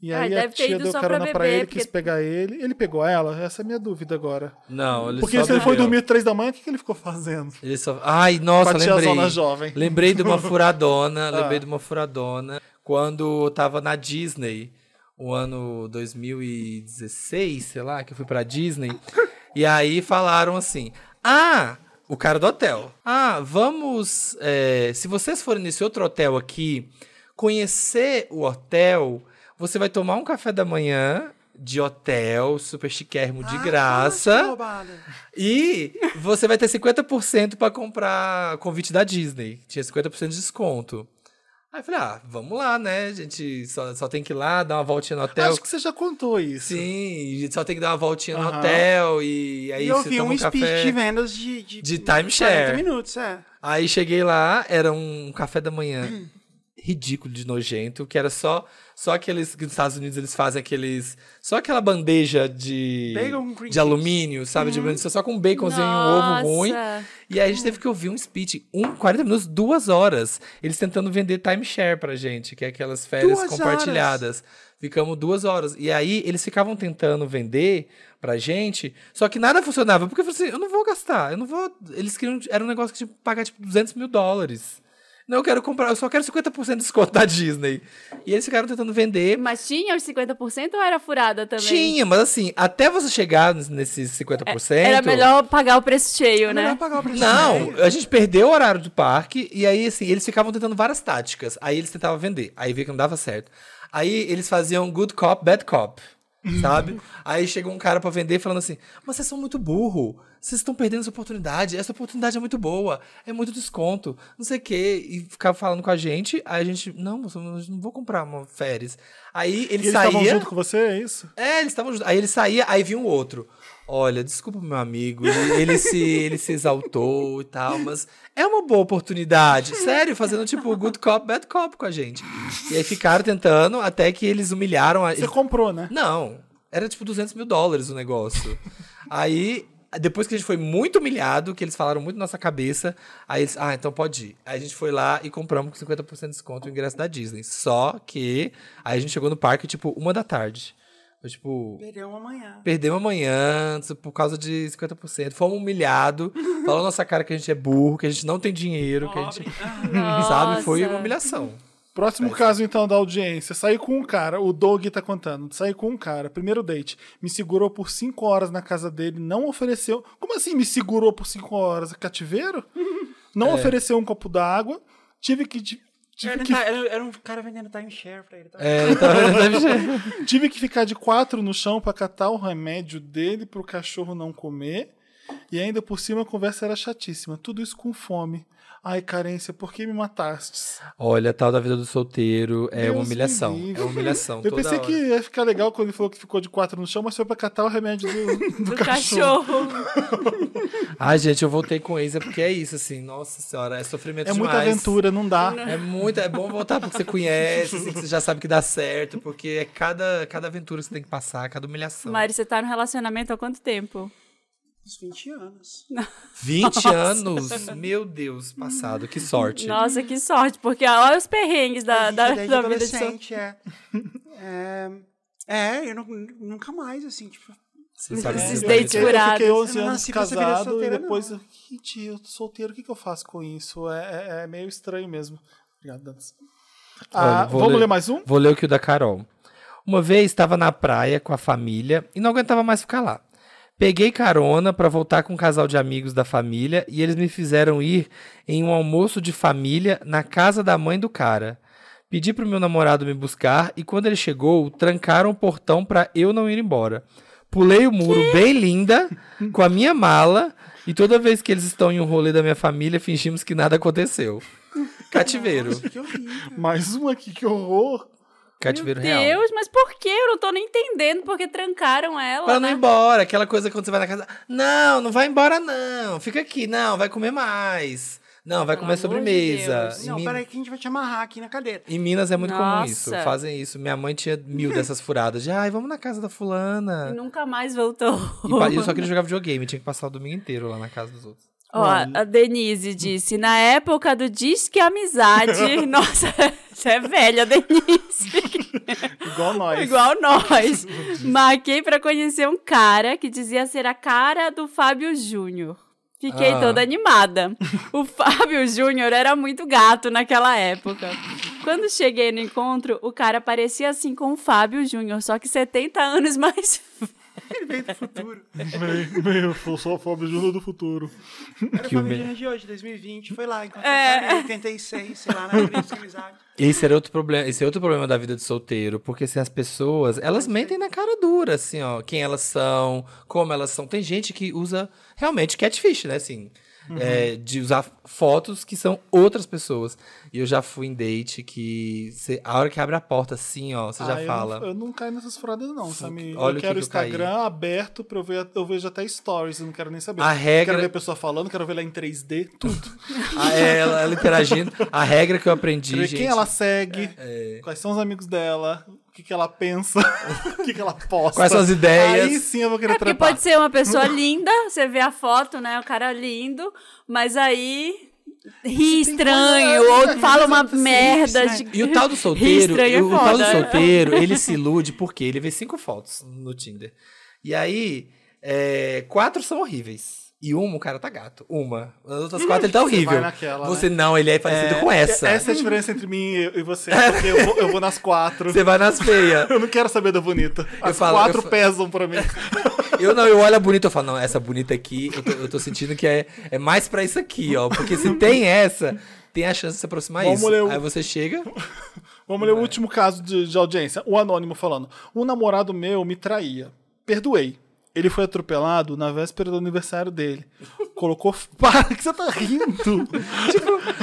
E Ah, aí a deve ter tia deu carona pra pra beber, ele, quis porque- pegar ele. Ele pegou ela? Essa é a minha dúvida agora. Não, ele Porque só se ele foi dormir três da manhã, o que, que ele ficou fazendo? Ele só... Ai, nossa, Com a lembrei. tiazona jovem. Lembrei de uma furadona, Ah. lembrei de uma furadona quando eu tava na Disney, o ano 2016, sei lá, que eu fui pra Disney. e aí falaram assim: "Ah, O cara do hotel. Ah, vamos. é, se vocês forem nesse outro hotel aqui, conhecer o hotel, você vai tomar um café da manhã de hotel, super chiquérrimo, de Ah, graça. E você vai ter 50% pra comprar convite da Disney. Tinha 50% de desconto. Aí eu falei, ah, vamos lá, né? A gente só, só tem que ir lá, dar uma voltinha no hotel. Acho que você já contou isso. Sim, a gente só tem que dar uma voltinha no Aham. hotel e aí E eu vi um um speech café. de vendas de, de, De timeshare. 40 minutos, é. Aí cheguei lá, era um café da manhã ridículo de nojento, que era só só aqueles que nos Estados Unidos eles fazem aqueles só aquela bandeja de de alumínio, sabe, de alumínio, só com um baconzinho e um ovo ruim. E aí a gente teve que ouvir um speech, um 40 minutos, duas horas, eles tentando vender timeshare pra gente, que é aquelas férias Duas compartilhadas. Ficamos duas horas. E aí eles ficavam tentando vender pra gente, só que nada funcionava. Porque eu falei assim, eu não vou gastar, eu não vou. Eles queriam. Era um negócio que tinha que pagar tipo 200 mil dólares. Não, eu quero comprar, eu só quero 50% de desconto da Disney. E eles ficaram tentando vender. Mas tinha os 50% ou era furada também? Tinha, mas assim, até você chegar nesses 50%. Era melhor pagar o preço cheio, É né? melhor pagar o preço Não, cheio. a gente perdeu o horário do parque e aí, assim, eles ficavam tentando várias táticas. Aí eles tentavam vender, aí via que não dava certo. Aí eles faziam good cop, bad cop, sabe? aí chegou um cara pra vender falando assim: Mas vocês são muito burro, vocês estão perdendo essa oportunidade, essa oportunidade é muito boa, é muito desconto, não sei o quê. E ficava falando com a gente, aí a gente, não, eu não vou comprar uma férias. Aí E ele eles estavam saía. junto com você, é isso? É, eles estavam juntos. Aí ele saía, aí vinha um outro. Olha, desculpa, meu amigo, ele, ele se, ele se exaltou e tal, mas é uma boa oportunidade. Sério, fazendo tipo good cop, bad cop com a gente. E aí ficaram tentando até que eles humilharam a. Você comprou, né? Não, era tipo 200 mil dólares o negócio. aí, depois que a gente foi muito humilhado, que eles falaram muito na nossa cabeça, aí eles, ah, então pode ir. Aí a gente foi lá e compramos com 50% de desconto o ingresso da Disney. Só que aí a gente chegou no parque tipo uma da tarde. Foi tipo, Perdeu uma manhã. Perdemos amanhã por causa de 50%. Fomos humilhados. falou na nossa cara que a gente é burro, que a gente não tem dinheiro, que a gente. Sabe? Foi uma humilhação. Próximo caso, então, da audiência. Saí com um cara, o Doug tá contando. Saí com um cara, primeiro date. Me segurou por cinco horas na casa dele, não ofereceu. Como assim me segurou por cinco horas? É cativeiro? Não ofereceu um copo d'água. Tive que. Tive Era, que, era, era um cara vendendo timeshare pra ele. Tá? É, então, deve ser- tive que ficar de quatro no chão pra catar o remédio dele pro cachorro não comer. E ainda por cima a conversa era chatíssima. Tudo isso com fome. Ai, carência, por que me matastes? Olha, tal da vida do solteiro é Deus uma humilhação. É uma humilhação. Eu pensei hora. que ia ficar legal quando ele falou que ficou de quatro no chão, mas foi pra catar o remédio do, do Do cachorro. cachorro. Ai, gente, eu voltei com ex, é porque é isso, assim. Nossa senhora, é sofrimento É muita demais. aventura, não dá. É muito, é bom voltar porque você conhece, assim, que você já sabe que dá certo, porque é cada, cada aventura que você tem que passar, cada humilhação. Mari, você tá no relacionamento há quanto tempo? Uns 20 anos. 20 anos, meu Deus, passado, que sorte. Nossa, que sorte, porque olha os perrengues da, da, é desde da vida de é. é. É, eu não- nunca mais, assim, tipo... Você sabe Esses eu, dates fiquei, eu fiquei furados. 11 Eu não anos nasci casado e solteira, depois, não. eu, gente, eu tô solteiro, o que, que eu faço com isso? É, é- é meio estranho mesmo. Obrigado, Dantas. Ah, vamos ler- ler mais um? Vou ler o que o da Carol. Uma vez estava na praia com a família e não aguentava mais ficar lá. Peguei carona para voltar com um casal de amigos da família e eles me fizeram ir em um almoço de família na casa da mãe do cara. Pedi pro meu namorado me buscar e quando ele chegou, trancaram o portão para eu não ir embora. Pulei o muro bem linda com a minha mala e toda vez que eles estão em um rolê da minha família, fingimos que nada aconteceu. Cativeiro. Que horrível. Mais um aqui, que horror. Cativeiro Meu real. Deus, mas por que? Eu não tô nem entendendo porque trancaram ela, Pra não ir né? embora, aquela coisa quando você vai na casa. Não, não vai embora, não. Fica aqui, não, vai comer mais. Não, vai Pelo comer de sobremesa. Em, Não, Min- peraí que a gente vai te amarrar aqui na cadeira. em Minas é muito comum isso. Nossa. Fazem isso. Minha mãe tinha mil dessas furadas. De, ai, vamos na casa da E fulana. nunca mais voltou. E só queria jogar videogame, tinha que passar o domingo inteiro lá na casa dos outros. Ó, a Denise disse, na época do Disque Amizade... Nossa, você é velha, Denise. Igual nós. Igual nós. Marquei pra conhecer um cara que dizia ser a cara do Fábio Júnior. Fiquei Ah. toda animada. O Fábio Júnior era muito gato naquela época. Quando cheguei no encontro, o cara parecia assim com o Fábio Júnior, só que 70 anos mais Ele veio do futuro. Meio, meio, eu sou a Fábio Júnior do futuro. Era Que o me- de hoje, 2020. Foi lá, encontrou É. em 86, sei lá, na amizade. Esse era outro problema, esse é outro problema da vida de solteiro, porque assim, as pessoas, elas mentem na cara dura, assim, ó, quem elas são, como elas são. Tem gente que usa realmente catfish, né, assim, é, de usar fotos que são outras pessoas. E eu já fui em date que cê- a hora que abre a porta, assim, ó, você já Ah, eu fala. Não, eu não caio nessas furadas, não, Samir. olha eu que quero que o caí. Instagram aberto pra eu ver. Eu vejo até stories, eu não quero nem saber. A regra- Quero ver a pessoa falando, quero ver ela em 3D, tudo. É, ela, ela interagindo. A regra que eu aprendi, Quero ver gente. quem ela segue, É. quais são os amigos dela, que, que ela pensa, o que, que ela posta. Quais são as ideias? Aí sim eu vou querer É trepar. pode ser uma pessoa linda, você vê a foto, né? O cara lindo, mas aí ri estranho, coisa- ou fala uma merda sim. de. E o tal do solteiro, é o, o tal do solteiro, ele se ilude porque ele vê cinco fotos no Tinder. E aí, é, quatro são horríveis. E uma, o cara tá gato. Uma. As outras quatro, ele tá horrível. vai naquela, Você não, ele é parecido com essa. Essa é a diferença entre mim e você, porque eu vou, eu vou nas quatro. Você vai nas feias. Eu não quero saber da bonita. As falo- quatro eu pesam pra mim. Eu não, eu olho a bonita e falo, não, essa bonita aqui, eu tô, eu tô sentindo que é, é mais pra isso aqui, ó. Porque se tem essa, tem a chance de se aproximar Vamos isso. ler o- Aí você chega. Vamos ler o último caso de, de audiência. O anônimo falando. Um namorado meu me traía. Perdoei. Ele foi atropelado na véspera do aniversário dele. Colocou. Para, que você tá rindo?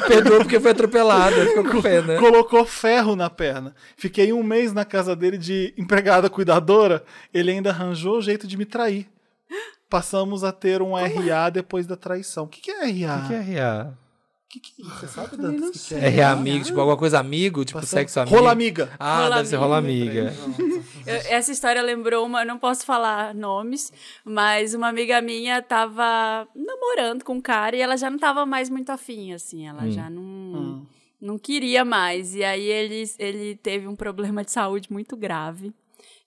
Perdoa porque foi atropelado, ficou com pena. Colocou ferro na perna. Fiquei um mês na casa dele de empregada cuidadora. Ele ainda arranjou o jeito de me trair. Passamos a ter um RA depois da traição. O que, que é RA? O que é RA? Que que- você sabe, Dantas, que, que é RA amigo, tipo alguma coisa amigo, tipo Passamos- sexo amigo. Rola amiga. Ah, Rola deve ser rola amiga. Eu- essa história lembrou uma, não posso falar nomes, mas uma amiga minha tava namorando com um cara e ela já não tava mais muito afim, assim, ela já não, não queria mais. E aí ele, ele teve um problema de saúde muito grave,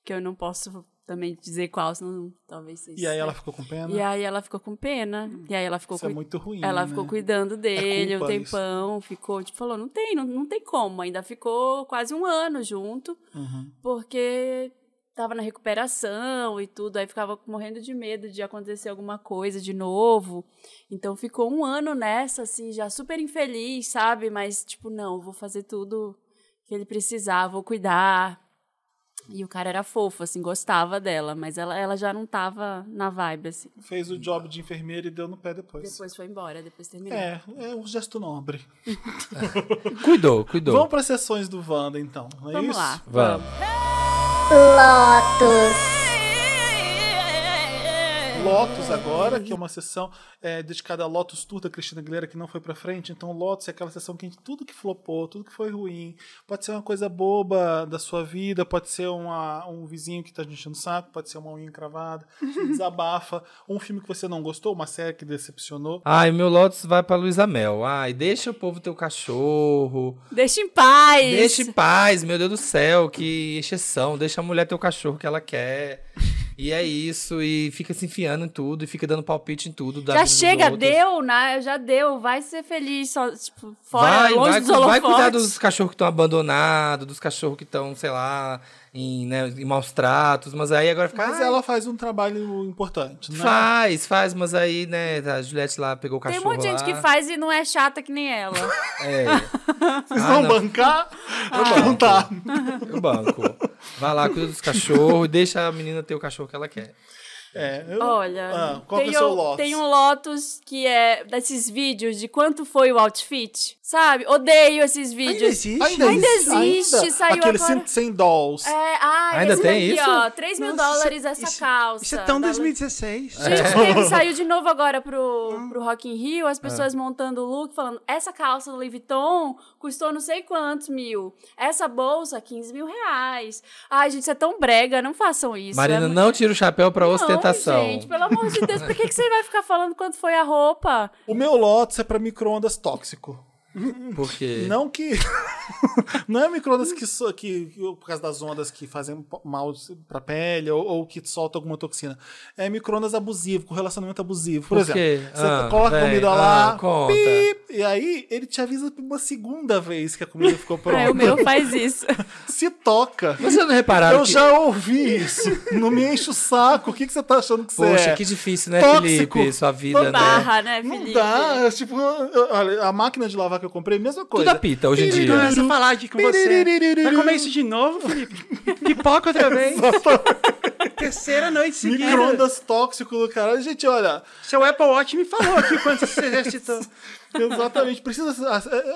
que eu não posso também dizer qual, senão talvez vocês... E aí ela ficou com pena? E aí ela ficou com pena, e aí ela ficou Isso é cui- muito ruim. ela né? ficou cuidando dele um culpa tempão, ficou, tipo, falou, não tem, não, não tem como. Ainda ficou quase um ano junto, Uhum. porque tava na recuperação e tudo, aí ficava morrendo de medo de acontecer alguma coisa de novo. Então ficou um ano nessa, assim, já super infeliz, sabe? Mas, tipo, não, vou fazer tudo que ele precisar, vou cuidar. E o cara era fofo, assim, gostava dela, mas ela, ela já não tava na vibe, assim. Fez o job de enfermeira e deu no pé depois. Depois foi embora, depois terminou. É, é um gesto nobre. Cuidou, cuidou. Vamos para as sessões do Wanda, então. Não é Vamos isso? lá. Vamos. Lotus agora, que é uma sessão é, dedicada a Lotus Tour da Cristina Aguilera, que não foi pra frente. Então, Lotus é aquela sessão que a gente, tudo que flopou, tudo que foi ruim, pode ser uma coisa boba da sua vida, pode ser uma, um vizinho que tá te enchendo o saco, pode ser uma unha encravada, você desabafa, um filme que você não gostou, uma série que decepcionou. Ai, meu Lotus vai pra Luísa Mel. Ai, deixa o povo ter o cachorro. Deixa em paz! Deixa em paz, meu Deus do céu, que exceção. Deixa a mulher ter o cachorro que ela quer. E é isso, e fica se enfiando em tudo, e fica dando palpite em tudo. Já chega, deu, né? Já deu. Vai ser feliz, só, tipo, fora, vai, longe vai, dos vai holofotes. cuidar dos cachorros que estão abandonados, dos cachorros que estão, sei lá, em, né, em maus tratos, mas aí agora fica. Mas "Ai, ela faz um trabalho importante, né? Faz, faz, mas aí, né, a Juliette lá pegou o Tem cachorro um monte de gente que faz e não é chata que nem ela. É, Vocês Ah, vão não. bancar? banco. Não tá. eu banco. Vai lá, cuida dos cachorros e deixa a menina ter o cachorro que ela quer. É, eu- Olha, Ah, qual tem, é o seu o- Lotus? tem um Lotus que é desses vídeos de quanto foi o outfit, sabe? Odeio esses vídeos. Ainda existe? Ainda existe, saiu Aquele agora. 100, 100 dolls. É, ah, Ainda esse tem daqui, isso? ó, 3 mil Nossa, dólares essa isso- calça. Isso é tão da Lu- 2016. Gente, teve, saiu de novo agora pro, Hum. pro Rock in Rio, as pessoas montando o look, falando, essa calça do Louis Vuitton custou não sei quantos mil. Essa bolsa, 15 mil reais. Ai, gente, isso é tão brega, não façam isso. Marina, é não tira o chapéu pra Não, ostentação. gente, pelo amor de Deus, por que, que você vai ficar falando quanto foi a roupa? O meu Lotus é pra micro-ondas tóxico. Porque. Não que. Não é micro-ondas que, so- que, que- por causa das ondas que fazem mal pra pele ou, ou que solta alguma toxina. É micro-ondas abusivo, com relacionamento abusivo. Por, Por exemplo, quê? você Ah, coloca a véi, comida ah, lá, conta. pip, e aí ele te avisa uma segunda vez que a comida ficou pronta. É, o meu faz isso. Se toca. Vocês não repararam Eu que... já ouvi isso. Não me enche o saco. O que, que você tá achando que você Poxa, é? que difícil, né, Tóxico. Felipe? Sua vida, né? Barra, né, Não Felipe? dá. é Tipo, olha, a máquina de lavar que eu comprei, mesma Tudo coisa. apita hoje em dia. Começa a falar de com você. Vai comer isso de novo, Felipe? Pipoca outra vez. Terceira noite seguida. Micro-ondas tóxico do caralho. Gente, olha, Seu Apple Watch me falou aqui quanto você exercitou. exatamente, precisa.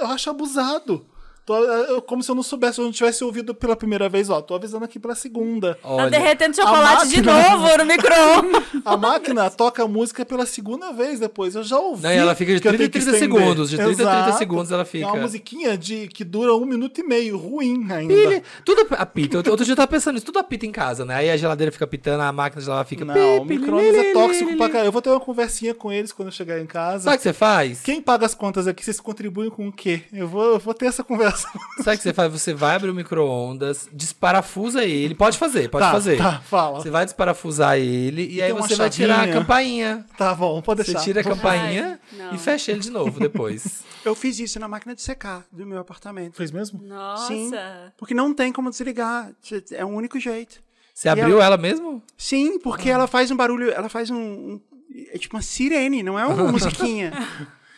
Eu acho abusado. Tô- eu- como se eu não soubesse, se eu não tivesse ouvido pela primeira vez, ó, tô avisando aqui pra segunda. Tá Olha, derretendo chocolate de máquina- novo no micro-ondas. A máquina toca a música pela segunda vez depois. Eu já ouvi. Não, ela fica de que eu 30 em tenho que 30 estender. segundos, de 30 a 30 Exato. segundos ela fica. É uma musiquinha de, que dura um minuto e meio, ruim ainda. Ele- tudo apita. Outro outro dia eu tava pensando nisso, tudo apita em casa, né? Aí a geladeira fica apitando, a máquina de lavar fica. Não, o micro-ondas é tóxico pra caralho. Eu vou ter uma conversinha com eles quando eu chegar em casa. Sabe o que você faz? Quem paga as contas aqui, vocês contribuem com o quê? Eu vou, eu vou ter essa conversa. Sabe o que você faz? Você vai abrir o micro-ondas, desparafusa ele. Pode fazer, pode Tá, fazer. tá, fala. Você vai desparafusar ele e, E aí você vai tirar a campainha. Tá bom, pode Você deixar. tira a campainha Ai, e fecha ele de novo depois. Eu fiz isso na máquina de secar do meu apartamento. Fez mesmo? Nossa. Sim. Porque não tem como desligar. É o único jeito. Você abriu ela mesmo? Sim, porque ela faz um barulho, ela faz um. um- é tipo uma sirene, não é uma musiquinha.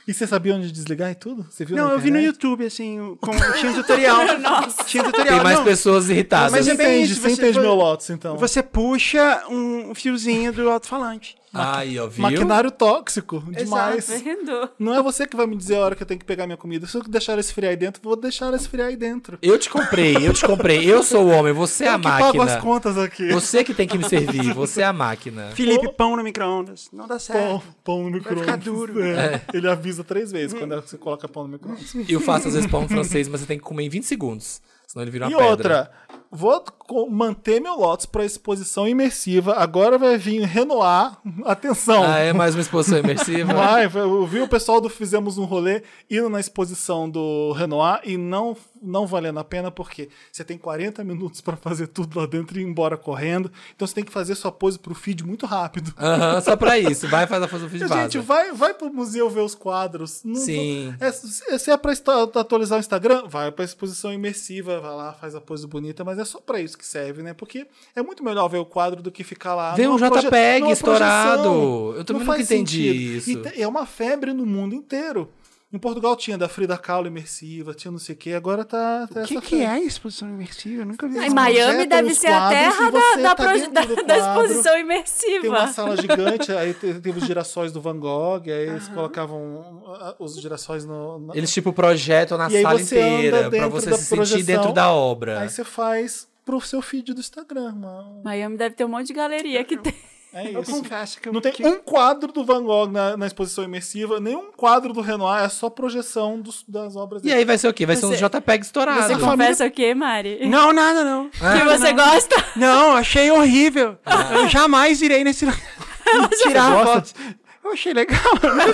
E você sabia onde desligar e tudo? Você viu Não, eu vi no? YouTube, assim, com, tinha um tutorial. Nossa. Tinha um tutorial. Tem mais não, pessoas irritadas. Mas Você é bem entende, isso, você você- entende vo- meu Lotus, então. Você puxa um fiozinho do alto-falante. Aí, ó, viu? Maquinário tóxico, demais. Vendo? Não é você que vai me dizer a hora que eu tenho que pegar minha comida. Se eu deixar ela esfriar aí dentro, vou deixar ela esfriar aí dentro. Eu te comprei, eu te comprei. Eu sou o homem, você é a eu que pago as máquina. contas aqui. Você que tem que me servir, você é a máquina. Felipe, pão no micro-ondas. Não dá certo. Pão, pão no ficar micro-ondas. duro. É. Ele avisa três vezes quando você coloca pão no micro-ondas. Eu faço às vezes pão francês, mas você tem que comer em 20 segundos. Senão ele vira uma E pedra. outra, vou manter meu Lotus para exposição imersiva. Agora vai vir Renoir. Atenção. Ah, é mais uma exposição imersiva? Vai, eu vi o pessoal do Fizemos um Rolê indo na exposição do Renoir e não, não valendo a pena porque você tem 40 minutos para fazer tudo lá dentro e ir embora correndo. Então você tem que fazer sua pose pro feed muito rápido. Só pra isso. Vai fazer a foto do vídeo Gente, vaza. vai, vai pro museu ver os quadros. Não- Sim. É, se é pra esta- atualizar o Instagram, vai pra exposição imersiva, vai lá, faz a pose bonita, mas é só pra isso que serve, né? Porque é muito melhor ver o quadro do que ficar lá. Vê um JPEG estourado. Eu também Não nunca entendi sentido. isso. E é uma febre no mundo inteiro. Em Portugal tinha da Frida Kahlo imersiva, tinha não sei o que, agora tá, tá O que, que é exposição imersiva? Eu nunca vi. Em isso. Miami deve ser a terra da, da, tá da- da exposição Tem uma imersiva. sala gigante, aí te- teve os girassóis do Van Gogh, aí eles colocavam ah, os girassóis no. na- Eles, tipo, projetam na E sala inteira pra você se sentir projeção, dentro da obra. Aí você faz pro seu feed do Instagram, mano. Miami deve ter um monte de galeria que tem. É Eu isso. confesso que eu Não tem que- um quadro do Van Gogh na, na exposição imersiva, nenhum quadro do Renoir, é só projeção dos- das obras E aí vai ser o quê? Vai ser um Você- JPEG estourado. Você família- confessa o quê, Mari? Não, nada, não. que você gosta? Não, achei horrível. Eu jamais irei nesse lugar. tirar gosta? fotos. Eu achei legal. Eu não,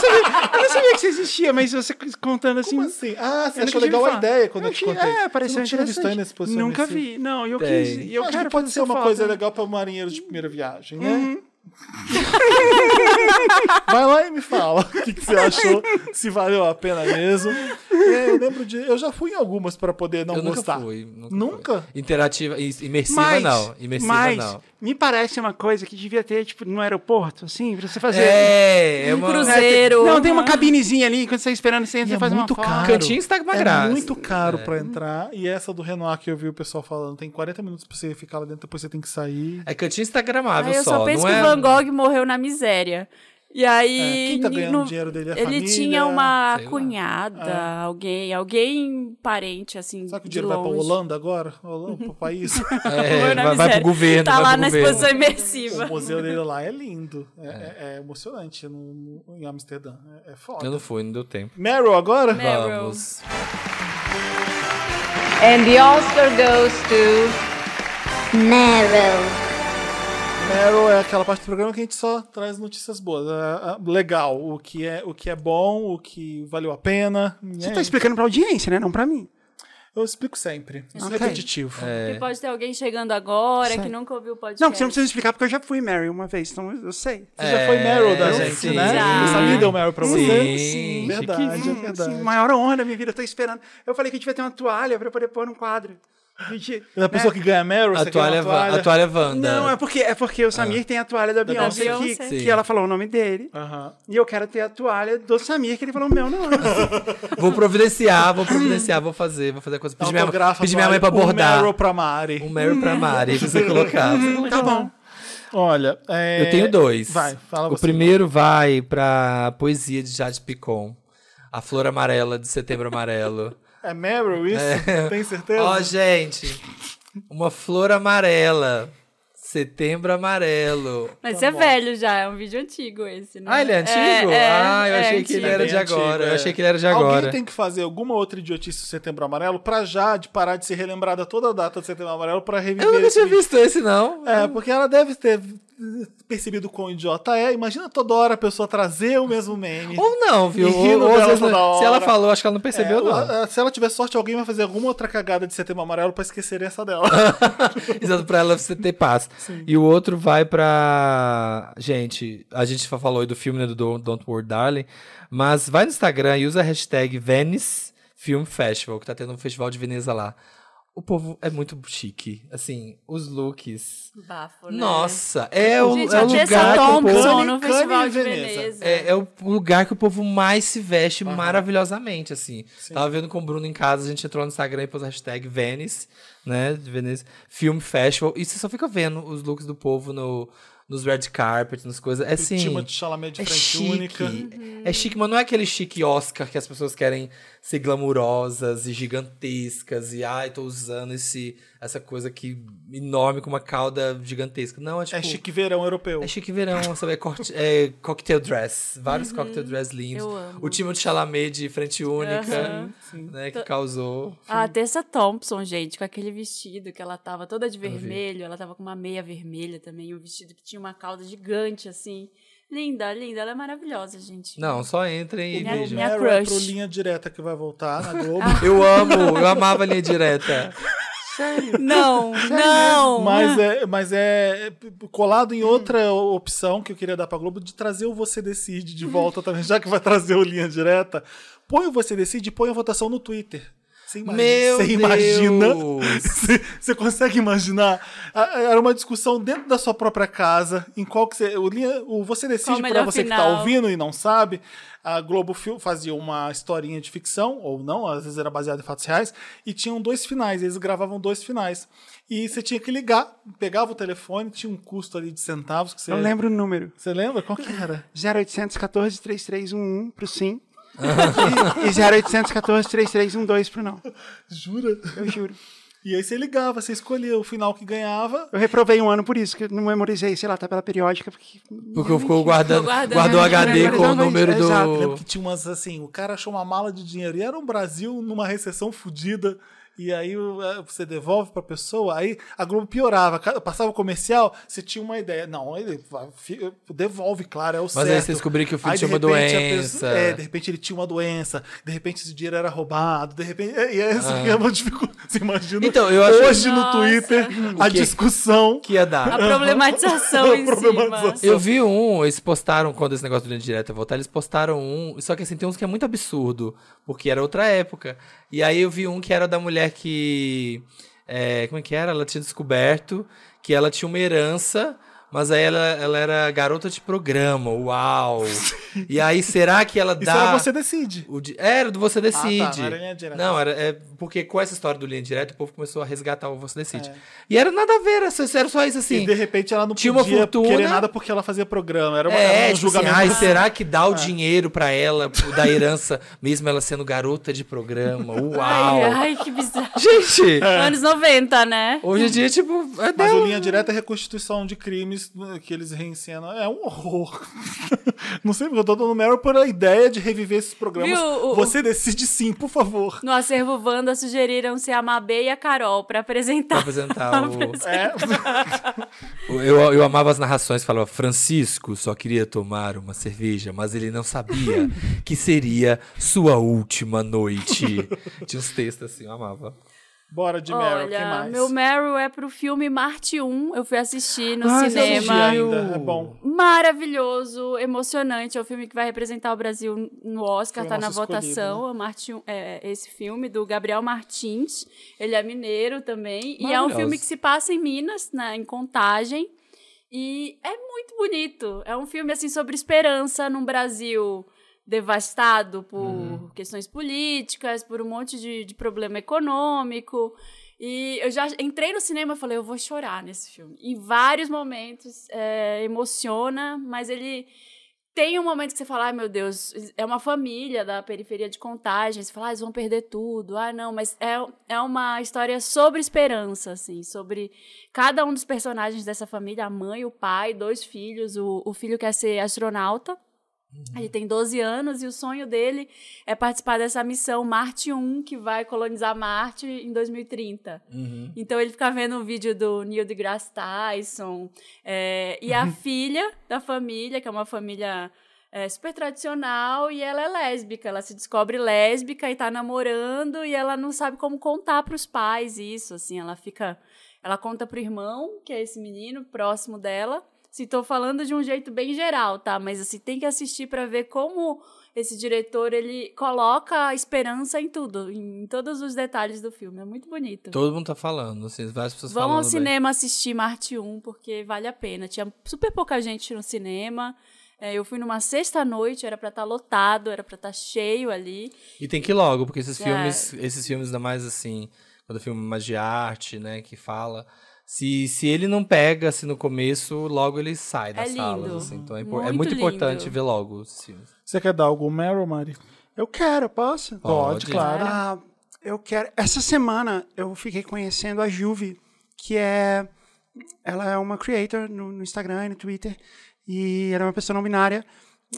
sabia, eu não sabia que isso existia, mas você contando assim. Como assim? Ah, você eu achou legal a ideia quando eu, te achei- contei. É, pareceu você não tinha visto interessante. Nunca imersiva? vi. Não, eu Tem. quis. Eu Acho quero que pode fazer ser uma foto. coisa legal para marinheiros de primeira viagem, né? Uhum. Vai lá e me fala o que, que você achou, se valeu a pena mesmo. É, eu lembro de. Eu já fui em algumas para poder não eu nunca gostar. fui. Nunca? Nunca? fui. Interativa, imersiva Mas, não. Imersiva mas não. me parece uma coisa que devia ter, tipo, no aeroporto, assim, pra você fazer. É, é Um uma... cruzeiro. Não, tem uma cabinezinha ali, quando você tá esperando, você entra E e é faz muito uma caro. Cantinho está uma é graça. muito caro pra entrar. E essa do Renoir que eu vi o pessoal falando, tem 40 minutos pra você ficar lá dentro, depois você tem que sair. É cantinho instagramável eu só, só penso não que é... o Van Gogh morreu na miséria. E aí. É, quem tá ganhando no- dinheiro dele é a Ele família. tinha uma cunhada, alguém, alguém parente, assim. Sabe que o dinheiro vai pra. Holanda agora? Holanda, pro país. É, vai, vai pro governo, Tá vai lá pro na governo. exposição o imersiva. museu dele lá é lindo. É, é- é emocionante no, no- em Amsterdã. É, é foda. Eu não fui, não deu tempo. Meryl agora? Meryl. Vamos. And the Oscar goes to Meryl. Meryl é aquela parte do programa que a gente só traz notícias boas. É, é, legal, o que é, o que é bom, o que valeu a pena. Você tá explicando pra audiência, né? Não pra mim. Eu explico sempre. Isso Ok. é repetitivo. Porque pode ter alguém chegando agora Sei. que nunca ouviu o podcast. Não, você não precisa explicar porque eu já fui Mary uma vez, então eu sei. Você já foi Meryl da É, gente, sim. né? Já. O Samir deu Meryl pra Sim, você? sim. Verdade, é Hum, verdade. assim, maior honra da minha vida, eu tô esperando. Eu falei que a gente vai ter uma toalha pra poder pôr num quadro. A gente, A pessoa né? que ganha Meryl, A você quer toalha, é toalha? a toalha é Wanda. Não, é porque, é porque o Samir tem a toalha da Beyoncé, que, Beyoncé. que Sim. ela falou o nome dele. Aham. E eu quero ter a toalha do Samir, que ele falou o meu nome. Vou providenciar, vou providenciar, vou fazer, vou fazer a coisa. Pedir minha, a pedir minha mãe pra toalha, bordar. Um Meryl pra Mari. Um Meryl pra Mari, pra você colocar. Tá bom. Olha, é... Eu tenho dois. Vai, fala O você. primeiro vai pra poesia de Jade Picon. A Flor Amarela de Setembro Amarelo. É Meryl isso? Tem certeza? Ó, gente. Uma flor amarela. Setembro amarelo. Mas isso é velho já, é um vídeo antigo esse, né? Ah, ele é antigo? É, ah, eu é achei que ele antigo. era de Bem antigo, agora. Eu é. achei que ele era de Alguém agora. tem que fazer alguma outra idiotice do Setembro Amarelo pra Jade parar de ser relembrada toda a data do Setembro Amarelo pra reviver Eu nunca tinha vídeo. visto esse, não. É, porque ela deve ter percebido quão idiota é. Imagina toda hora a pessoa trazer o mesmo meme. Ou não, viu? Ou, ou às vezes se ela falou, acho que ela não percebeu, É, não. a- Se ela tiver sorte, alguém vai fazer alguma outra cagada de Setembro Amarelo pra esquecerem essa dela. Exato, pra ela você ter paz. E o outro vai pra. Gente, a gente fa- falou aí do filme né, do Don't, Don't Worry Darling, mas vai no Instagram e usa a hashtag Venice Film Festival, que tá tendo um festival de Veneza lá. O povo é muito chique. Assim, os looks. Bafo, né? Nossa, é o, Gente, é o Tessa lugar que o povo. No Festival de Veneza. Veneza. É, é o lugar que o povo mais se veste maravilhosamente, assim. Tava vendo com o Bruno em casa, a gente entrou no Instagram e pôs a hashtag Venice, né? De Veneza Film Festival. E você só fica vendo os looks do povo no, nos red carpets, nas coisas. É assim. Timothée Chalamet de É frente chique. única. É chique, mas não é aquele chique Oscar que as pessoas querem ser glamurosas e gigantescas e ai, tô usando esse, essa coisa aqui enorme com uma cauda gigantesca. Não, é tipo. É chique verão europeu. É chique verão, sabe? É, corte- é cocktail dress. Vários cocktail dress lindos. eu amo. O time de Chalamet de frente única, Aham. né? Que causou. A Tessa Thompson, gente, com aquele vestido que ela tava toda de vermelho, ela tava com uma meia vermelha também, um vestido que tinha uma cauda gigante, assim. Linda, linda, ela é maravilhosa, gente. Não, só entrem e Minha- vejam. minha- é crush. pro linha direta que vai voltar na Globo. Eu amo, eu amava a linha direta. Não, não! Mas é, mas é colado em outra opção que eu queria dar pra Globo de trazer o Você Decide de volta também, já que vai trazer o Linha Direta. Põe o Você Decide e põe a votação no Twitter. Você imagina? Meu você imagina? Deus! Você, você consegue imaginar? Era uma discussão dentro da sua própria casa, em qual que você, o, você decide para você que tá final? ouvindo e não sabe. A Globo fazia uma historinha de ficção ou não, às vezes era baseada em fatos reais e tinham dois finais, eles gravavam dois finais. E você tinha que ligar, pegava o telefone, tinha um custo ali de centavos que você Eu lembro o número. Você lembra qual que era? 0800 14 3311 pro sim. e, e 0800 14 3312 pro não. Jura? Eu juro. E aí você ligava, você escolhia o final que ganhava. Eu reprovei um ano por isso, que eu não memorizei, sei lá, tabela periódica. Porque... Porque ficou guardando, guardando. guardou o HD com o número exato. Eu lembro do. que tinha umas assim, o cara achou uma mala de dinheiro e era um Brasil numa recessão fodida. E aí é, você devolve pra pessoa, aí a Globo piorava. Passava o comercial, você tinha uma ideia. Não, ele devolve, claro, é o Mas certo. aí você descobriu que o filho Aí, tinha uma a doença. pessoa- é, de repente ele tinha uma doença, de repente esse dinheiro era roubado, de repente. E é essa Ah. que é uma dificuldade. Você imagina Então, eu acho- hoje no. Twitter a quê? discussão. Que ia dar. A problematização em Problematização. cima. Eu vi um, eles postaram, quando esse negócio do linha direta voltar, eles postaram um, só que assim, tem uns que é muito absurdo, porque era outra época. E aí eu vi um que era da mulher que. é, como é que era? Ela tinha descoberto que ela tinha uma herança. Mas aí ela, ela era garota de programa, uau! E aí, será que ela Isso dá. era você decide. O di- Era do Você Decide. Ah, tá, não era linha direta. Não, era, é porque com essa história do Linha Direta, o povo começou a resgatar o Você Decide. É. E era nada a ver, era só, isso assim. E de repente ela não tinha uma fortuna. querer nada porque ela fazia programa. Era, uma, É, era um tipo assim, julgamento. ai, será que dá o dinheiro pra ela, da herança, mesmo ela sendo garota de programa? Uau! Ai, ai, que bizarro. Gente, Anos 90, né? hoje em dia, tipo, é Mas dela. o Linha Direta é reconstituição de crimes né, que eles reencenam. É um horror. não sei porque eu tô dando Meryl por a ideia de reviver esses programas. Viu, o- Você decide sim, por favor. No acervo Wanda sugeriram ser a Mabê e a Carol pra Pra apresentar. apresentar o... É. Eu, eu amava as narrações, falava, Francisco só queria tomar uma cerveja, mas ele não sabia que seria sua última noite. Tinha uns textos assim, eu amava. Bora de Meryl, Olha, mais? meu Meryl é pro filme Marte 1. Eu fui assistir no Ah, cinema. ainda, é bom. Maravilhoso, emocionante. É o filme que vai representar o Brasil no Oscar, Foi tá na votação. A Marte 1, é, esse filme do Gabriel Martins. Ele é mineiro também. E é um filme que se passa em Minas, na, em Contagem. E é muito bonito. É um filme assim sobre esperança num Brasil devastado por Uhum. questões políticas, por um monte de, de problema econômico. E eu já entrei no cinema e falei, eu vou chorar nesse filme. Em vários momentos, é, emociona, mas ele tem um momento que você fala, ai meu Deus, é uma família da periferia de Contagem, você fala, ah, eles vão perder tudo, ah não, mas é, é uma história sobre esperança, assim, sobre cada um dos personagens dessa família, a mãe, o pai, dois filhos, o, o filho quer ser astronauta, ele tem 12 anos e o sonho dele é participar dessa missão Marte 1, que vai colonizar Marte em 2030. Então ele fica vendo um vídeo do Neil deGrasse Tyson. é, e a filha da família, que é uma família é, super tradicional, e ela é lésbica. Ela se descobre lésbica e tá namorando, e ela não sabe como contar pros pais isso. Assim, ela fica. Ela conta pro irmão, que é esse menino próximo dela. Se tô falando de um jeito bem geral, tá? Mas assim, tem que assistir para ver como esse diretor ele coloca a esperança em tudo, em todos os detalhes do filme. É muito bonito. Todo mundo tá falando, assim, várias pessoas Vamos falando. ao bem. cinema assistir Marte 1, porque vale a pena. Tinha super pouca gente no cinema. É, eu fui numa sexta-noite, era pra estar lotado, era pra estar cheio ali. E tem que ir logo, porque esses É. filmes, esses filmes ainda mais assim, quando o filme é mais de arte, né, que fala. Se, se ele não pega assim no começo, logo ele sai das É salas. Assim, então é, impor- é Muito muito importante lindo. ver logo esses filmes. Você quer dar algum Meryl, Mari? Eu quero, posso? Pode, Pode. claro. Ah, eu quero. Essa semana eu fiquei conhecendo a Juve, que é. Ela é uma creator no, no Instagram e no Twitter. E ela é uma pessoa não binária.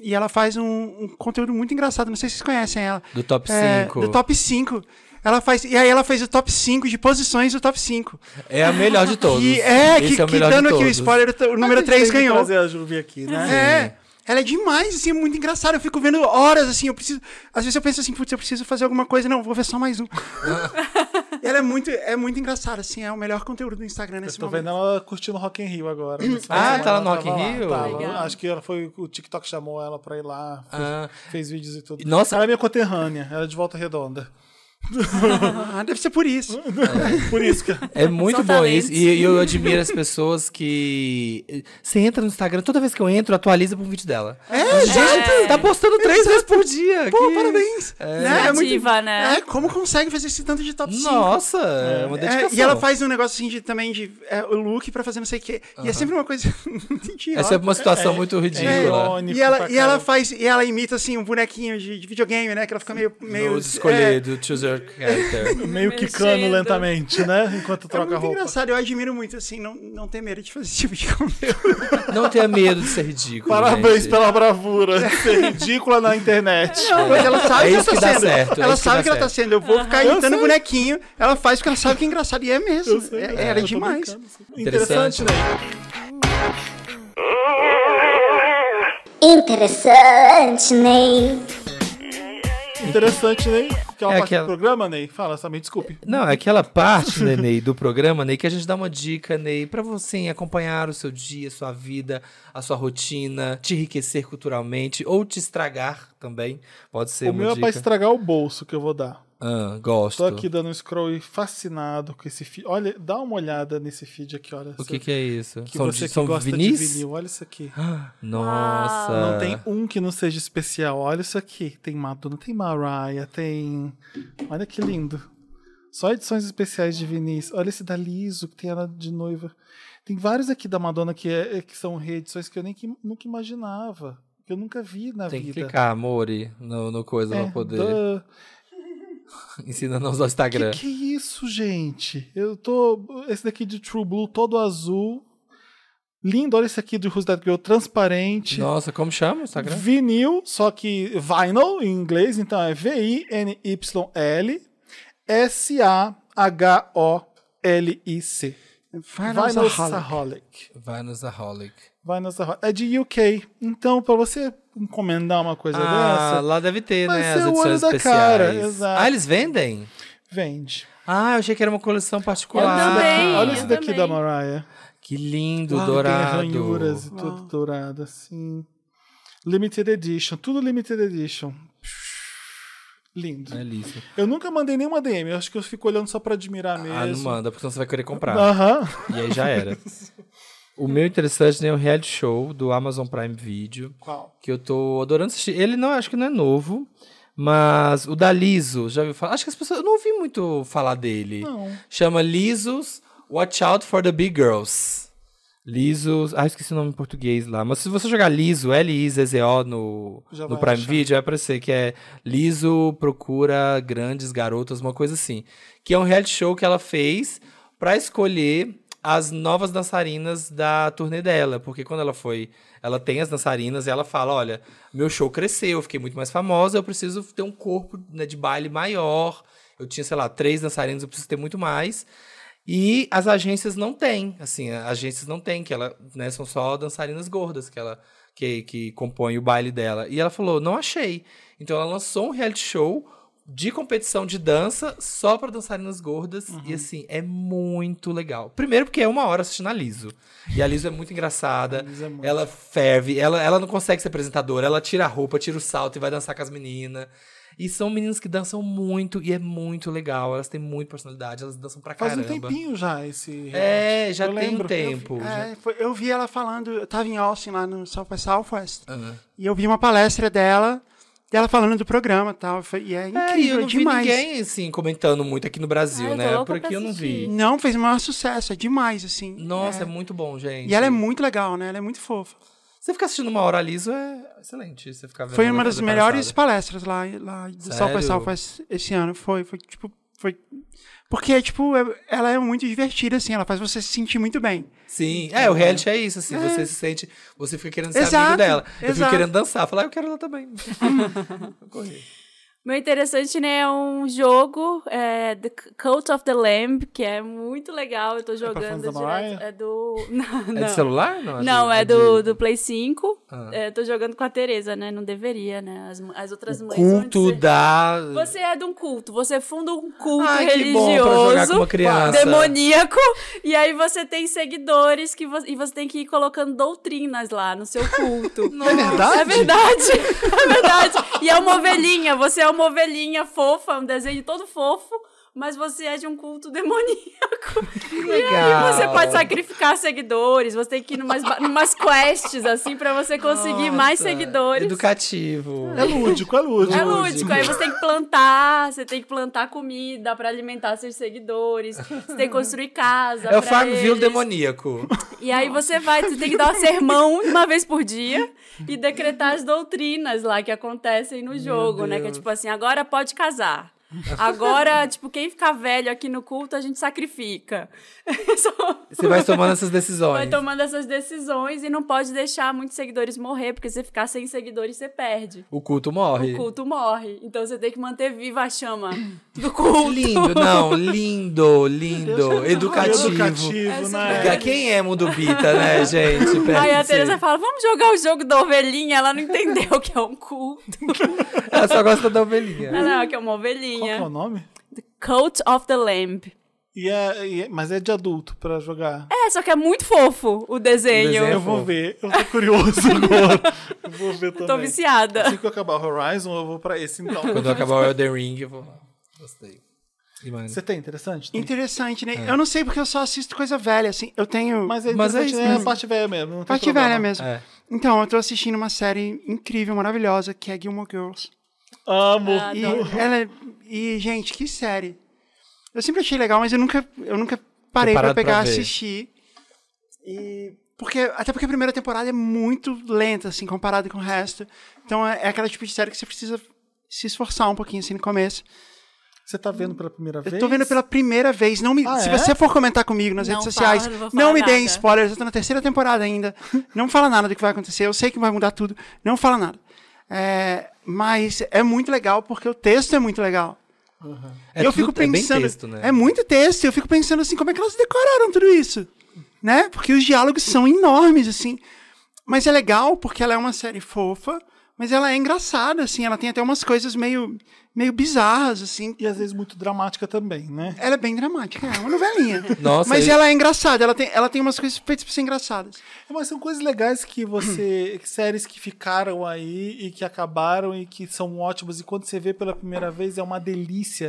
E ela faz um, um conteúdo muito engraçado. Não sei se vocês conhecem ela. Do top É, 5. do top 5. Ela faz, e aí ela fez o top 5 de posições do top 5. É a melhor de todos. Que, é, Esse que, é que dando aqui o spoiler, o número A gente 3 tem que ganhou. trazer a Juvi aqui, né? É. Ela é demais, assim, é muito engraçada. Eu fico vendo horas, assim, eu preciso. Às vezes eu penso assim, putz, eu preciso fazer alguma coisa. Não, vou ver só mais um. ela é muito, é muito engraçada, assim, é o melhor conteúdo do Instagram nesse Tô momento. vendo ela curtindo Rock in Rio agora. Ah, tá lá no Rock in Rio? tava. Acho que ela foi, o TikTok chamou ela pra ir lá, fez, Ah. fez vídeos e tudo. Nossa. Ela é minha conterrânea, ela é de Volta Redonda. Ah, deve ser por isso. Por isso que... É muito São bom talentos. isso. E, e eu admiro as pessoas que. Você entra no Instagram, toda vez que eu entro, atualiza pra um vídeo dela. É, Gente, tá postando três vezes por dia. Pô, que- parabéns. É. Né? É muito- né? É, como consegue fazer esse tanto de top 5? Nossa, é uma É, dedicação. e ela faz um negócio assim de, também de é, o look pra fazer não sei o quê. E é sempre uma coisa é uma situação É, muito é ridícula. E ela, e ela faz, e ela imita assim um bonequinho de, de videogame, né? Que ela fica meio. meio escolher é, do Choose Meio quicando lentamente, né? Enquanto é troca a muito roupa. engraçado, eu admiro muito, assim, não, não ter medo de fazer esse tipo de conteúdo. Não tenha medo de ser ridículo. Parabéns gente. pela bravura de ser ridícula na internet. Não, mas ela sabe É que ela isso tá que sendo. certo, é ela que sabe dá que ela tá sendo. Eu vou ficar Eu imitando sei. bonequinho. Ela faz porque ela sabe que é engraçado. E é mesmo. Sei, É- é, ela é tô demais. sim. Interessante, né? Interessante, Ney. Interessante, Ney. Que é uma É parte aquela- do programa, Ney? Fala, também, desculpe. Não, é aquela parte, né, Ney, do programa, Ney, que a gente dá uma dica, Ney, pra você acompanhar o seu dia, a sua vida, a sua rotina, te enriquecer culturalmente ou te estragar também. Pode ser o uma meu é pra estragar o bolso que eu vou dar. Ah, gosto. Tô aqui dando um scroll e fascinado com esse feed. Olha, dá uma olhada nesse feed aqui, olha. O que, que é isso? Que são você de- que são gosta vinis? de vinil, olha isso aqui. Nossa. Não tem um que não seja especial. Olha isso aqui. Tem Madonna, tem Mariah, tem. Olha que lindo. Só edições especiais de vinis. Olha esse da Liso, que tem ela de noiva. Tem vários aqui da Madonna que, é, que são reedições que eu nem que, nunca imaginava. Que eu nunca vi na Tem que vida. clicar, Mori, no, no coisa É, pra poder. duh. Ensina a usar o Instagram. Que que é isso, gente? Eu tô. Esse daqui de True Blue todo azul. Lindo, olha esse aqui do Who's That Girl, transparente. Nossa, como chama o Instagram? Vinil, só que vinyl em inglês, então é V-I-N-Y-L S-A-H-O-L-I-C. Vai no Vinyl Saholic. Saholic. Vai Saholic. É de UK. Então, pra você encomendar uma coisa Ah, dessa, lá deve ter, vai né? ser As o olho edições da especiais. cara, exato. Ah, eles vendem? vende. Ah, eu achei que era uma coleção Eu particular. também. Olha eu esse daqui também. da Mariah. Que lindo, Ah, Tem dourado. ranhuras e tudo dourado, assim. Limited Edition. Tudo Limited Edition. Lindo. É liso. Eu nunca mandei nenhuma DM. Eu acho que eu fico olhando só pra admirar mesmo. Ah, não manda, porque senão você vai querer comprar. Aham. E aí já era. O meu interessante é o reality show do Amazon Prime Video. Qual? que eu tô adorando assistir. Ele não, acho que não é novo, mas o da Liso, já ouviu falar? Acho que as pessoas, eu não ouvi muito falar dele. Não. Chama Lisos Watch Out for the Big Girls. Lisos, ah, esqueci o nome em português lá, mas se você jogar Liso, L-I-Z-Z-O no, Já no Prime achar. Video, vai aparecer que é Liso procura grandes garotas, uma coisa assim. Que é um reality show que ela fez pra escolher as novas dançarinas da turnê dela, porque quando ela foi, ela tem as dançarinas e ela fala, olha, meu show cresceu, eu fiquei muito mais famosa, eu preciso ter um corpo né, de baile maior. Eu tinha, sei lá, três dançarinas, eu preciso ter muito mais. E as agências não têm, assim, as agências não têm, que ela, né, são só dançarinas gordas que ela que, que compõem o baile dela. E ela falou, não achei. Então ela lançou um reality show de competição de dança só para dançarinas gordas e assim, é muito legal. Primeiro porque é uma hora assistindo a Liso. E a Liso é muito engraçada. É muito. Ela ferve, ela, ela não consegue ser apresentadora, ela tira a roupa, tira o salto e vai dançar com as meninas. E são meninas que dançam muito e é muito legal. Elas têm muita personalidade, elas dançam pra Faz caramba. um tempinho já esse. É, já Eu tem um lembro. tempo. É, foi- eu vi ela falando, eu tava em Austin lá no South by Southwest, Ah. e eu vi uma palestra dela, dela falando do programa e tal, foi- e é É, incrível, eu não demais. vi ninguém, assim, comentando muito aqui no Brasil, Ah, eu tô né? Por aqui eu não vi. Não, fez o maior sucesso, é demais, assim. Nossa, é. É. muito bom, gente. E ela é muito legal, né? Ela é muito fofa. Você ficar assistindo uma hora liso é excelente. Você ficar vendo Foi ela uma das melhores palestras lá, lá do South Sério? by Southwest esse ano. Foi, foi tipo, foi... Porque, tipo, é- ela é muito divertida, assim, ela faz você se sentir muito bem. Sim, é, o reality é isso, assim. Você se sente. Você fica querendo ser amigo Exato, dela. Eu fico exato. querendo dançar. Falar, ah, eu quero ela também. Correr. Meu interessante, né, é um jogo, é, The Cult of the Lamb, que é muito legal. Eu tô fãs jogando da direto. É do. Não, É não. de celular? Não, Não, é de- do, do Play 5. Ah. É, tô jogando com a Tereza, né? Não deveria, né? As, as outras mães. Culto dizer- da. Você é de um culto, você funda um culto Ai, que religioso, bom pra jogar com uma criança. demoníaco, e aí você tem seguidores que vo- e você tem que ir colocando doutrinas lá no seu culto. É verdade? É verdade, é verdade. E é uma ovelhinha, você é uma ovelhinha fofa, um desenho todo fofo, mas você é de um culto demoníaco. E aí legal. você pode sacrificar seguidores, você tem que ir numas, numas quests, assim, pra você conseguir mais Nossa, seguidores. Educativo. É lúdico, é lúdico. É lúdico, aí você tem que plantar, você tem que plantar comida pra alimentar seus seguidores, você tem que construir casa. É o Farmville eles. demoníaco. E aí você vai, você tem que dar um sermão uma vez por dia e decretar as doutrinas lá que acontecem no jogo, né? Que é tipo assim, agora pode casar. Agora, tipo, quem ficar velho aqui no culto, a gente sacrifica. Você vai tomando essas decisões. Vai tomando essas decisões e não pode deixar muitos seguidores morrer, porque se você ficar sem seguidores, você perde. O culto morre. O culto morre. Então você tem que manter viva a chama do culto. Lindo, não, lindo, lindo, educativo. Educativo, né? Quem é Mundo Bita, né, gente? Aí a. Teresa fala: vamos jogar o jogo da ovelhinha. Ela não entendeu o que é um culto. Ela só gosta da ovelhinha. Ela não, que é uma Qual que é o nome? Cult of the Lamb. E é, e é- mas é de adulto pra jogar. É, só que é muito fofo o desenho. desenho é eu vou ver. Eu tô curioso agora. Eu vou ver também. Tô viciada. Assim que eu acabar o Horizon, eu vou pra esse então. Quando acabar o Elden Ring, eu vou lá. Gostei. Você tem interessante? Tem. Interessante, né? Eu não sei porque eu só assisto coisa velha, assim. Eu tenho. Mas é Mas é isso né? a mesmo. parte velha mesmo. Não tem parte problema. velha mesmo. É. Então, eu tô assistindo uma série incrível, maravilhosa, que é Gilmore Girls. Amo. Ah, E ela E, gente, que série. Eu sempre achei legal, mas eu nunca, eu nunca parei pra pegar pra ver. assistir. E porque até porque a primeira temporada é muito lenta assim comparado com o resto. Então é, é aquela tipo de série que você precisa se esforçar um pouquinho assim no começo. Você tá vendo pela primeira vez? Eu tô vendo pela primeira vez. Não me, Ah, se é? você for comentar comigo nas Não redes fala, sociais, não vou falar me deem spoilers. Eu tô na terceira temporada ainda. Não fala nada do que vai acontecer. Eu sei que vai mudar tudo. Não fala nada. É, mas é muito legal porque o texto é muito legal. É eu tudo- fico pensando. É bem texto, né? é muito texto. Eu fico pensando assim, como é que elas decoraram tudo isso? Né? Porque os diálogos são enormes, assim. Mas é legal porque ela é uma série fofa, mas ela é engraçada, assim. Ela tem até umas coisas meio, meio bizarras, assim. E às vezes muito dramática também, né? Ela é bem dramática, é uma novelinha. Nossa, Mas eu- ela é engraçada, ela tem, ela tem umas coisas feitas pra ser engraçadas. Mas são coisas legais que você. séries que ficaram aí e que acabaram e que são ótimas. E quando você vê pela primeira vez é uma delícia.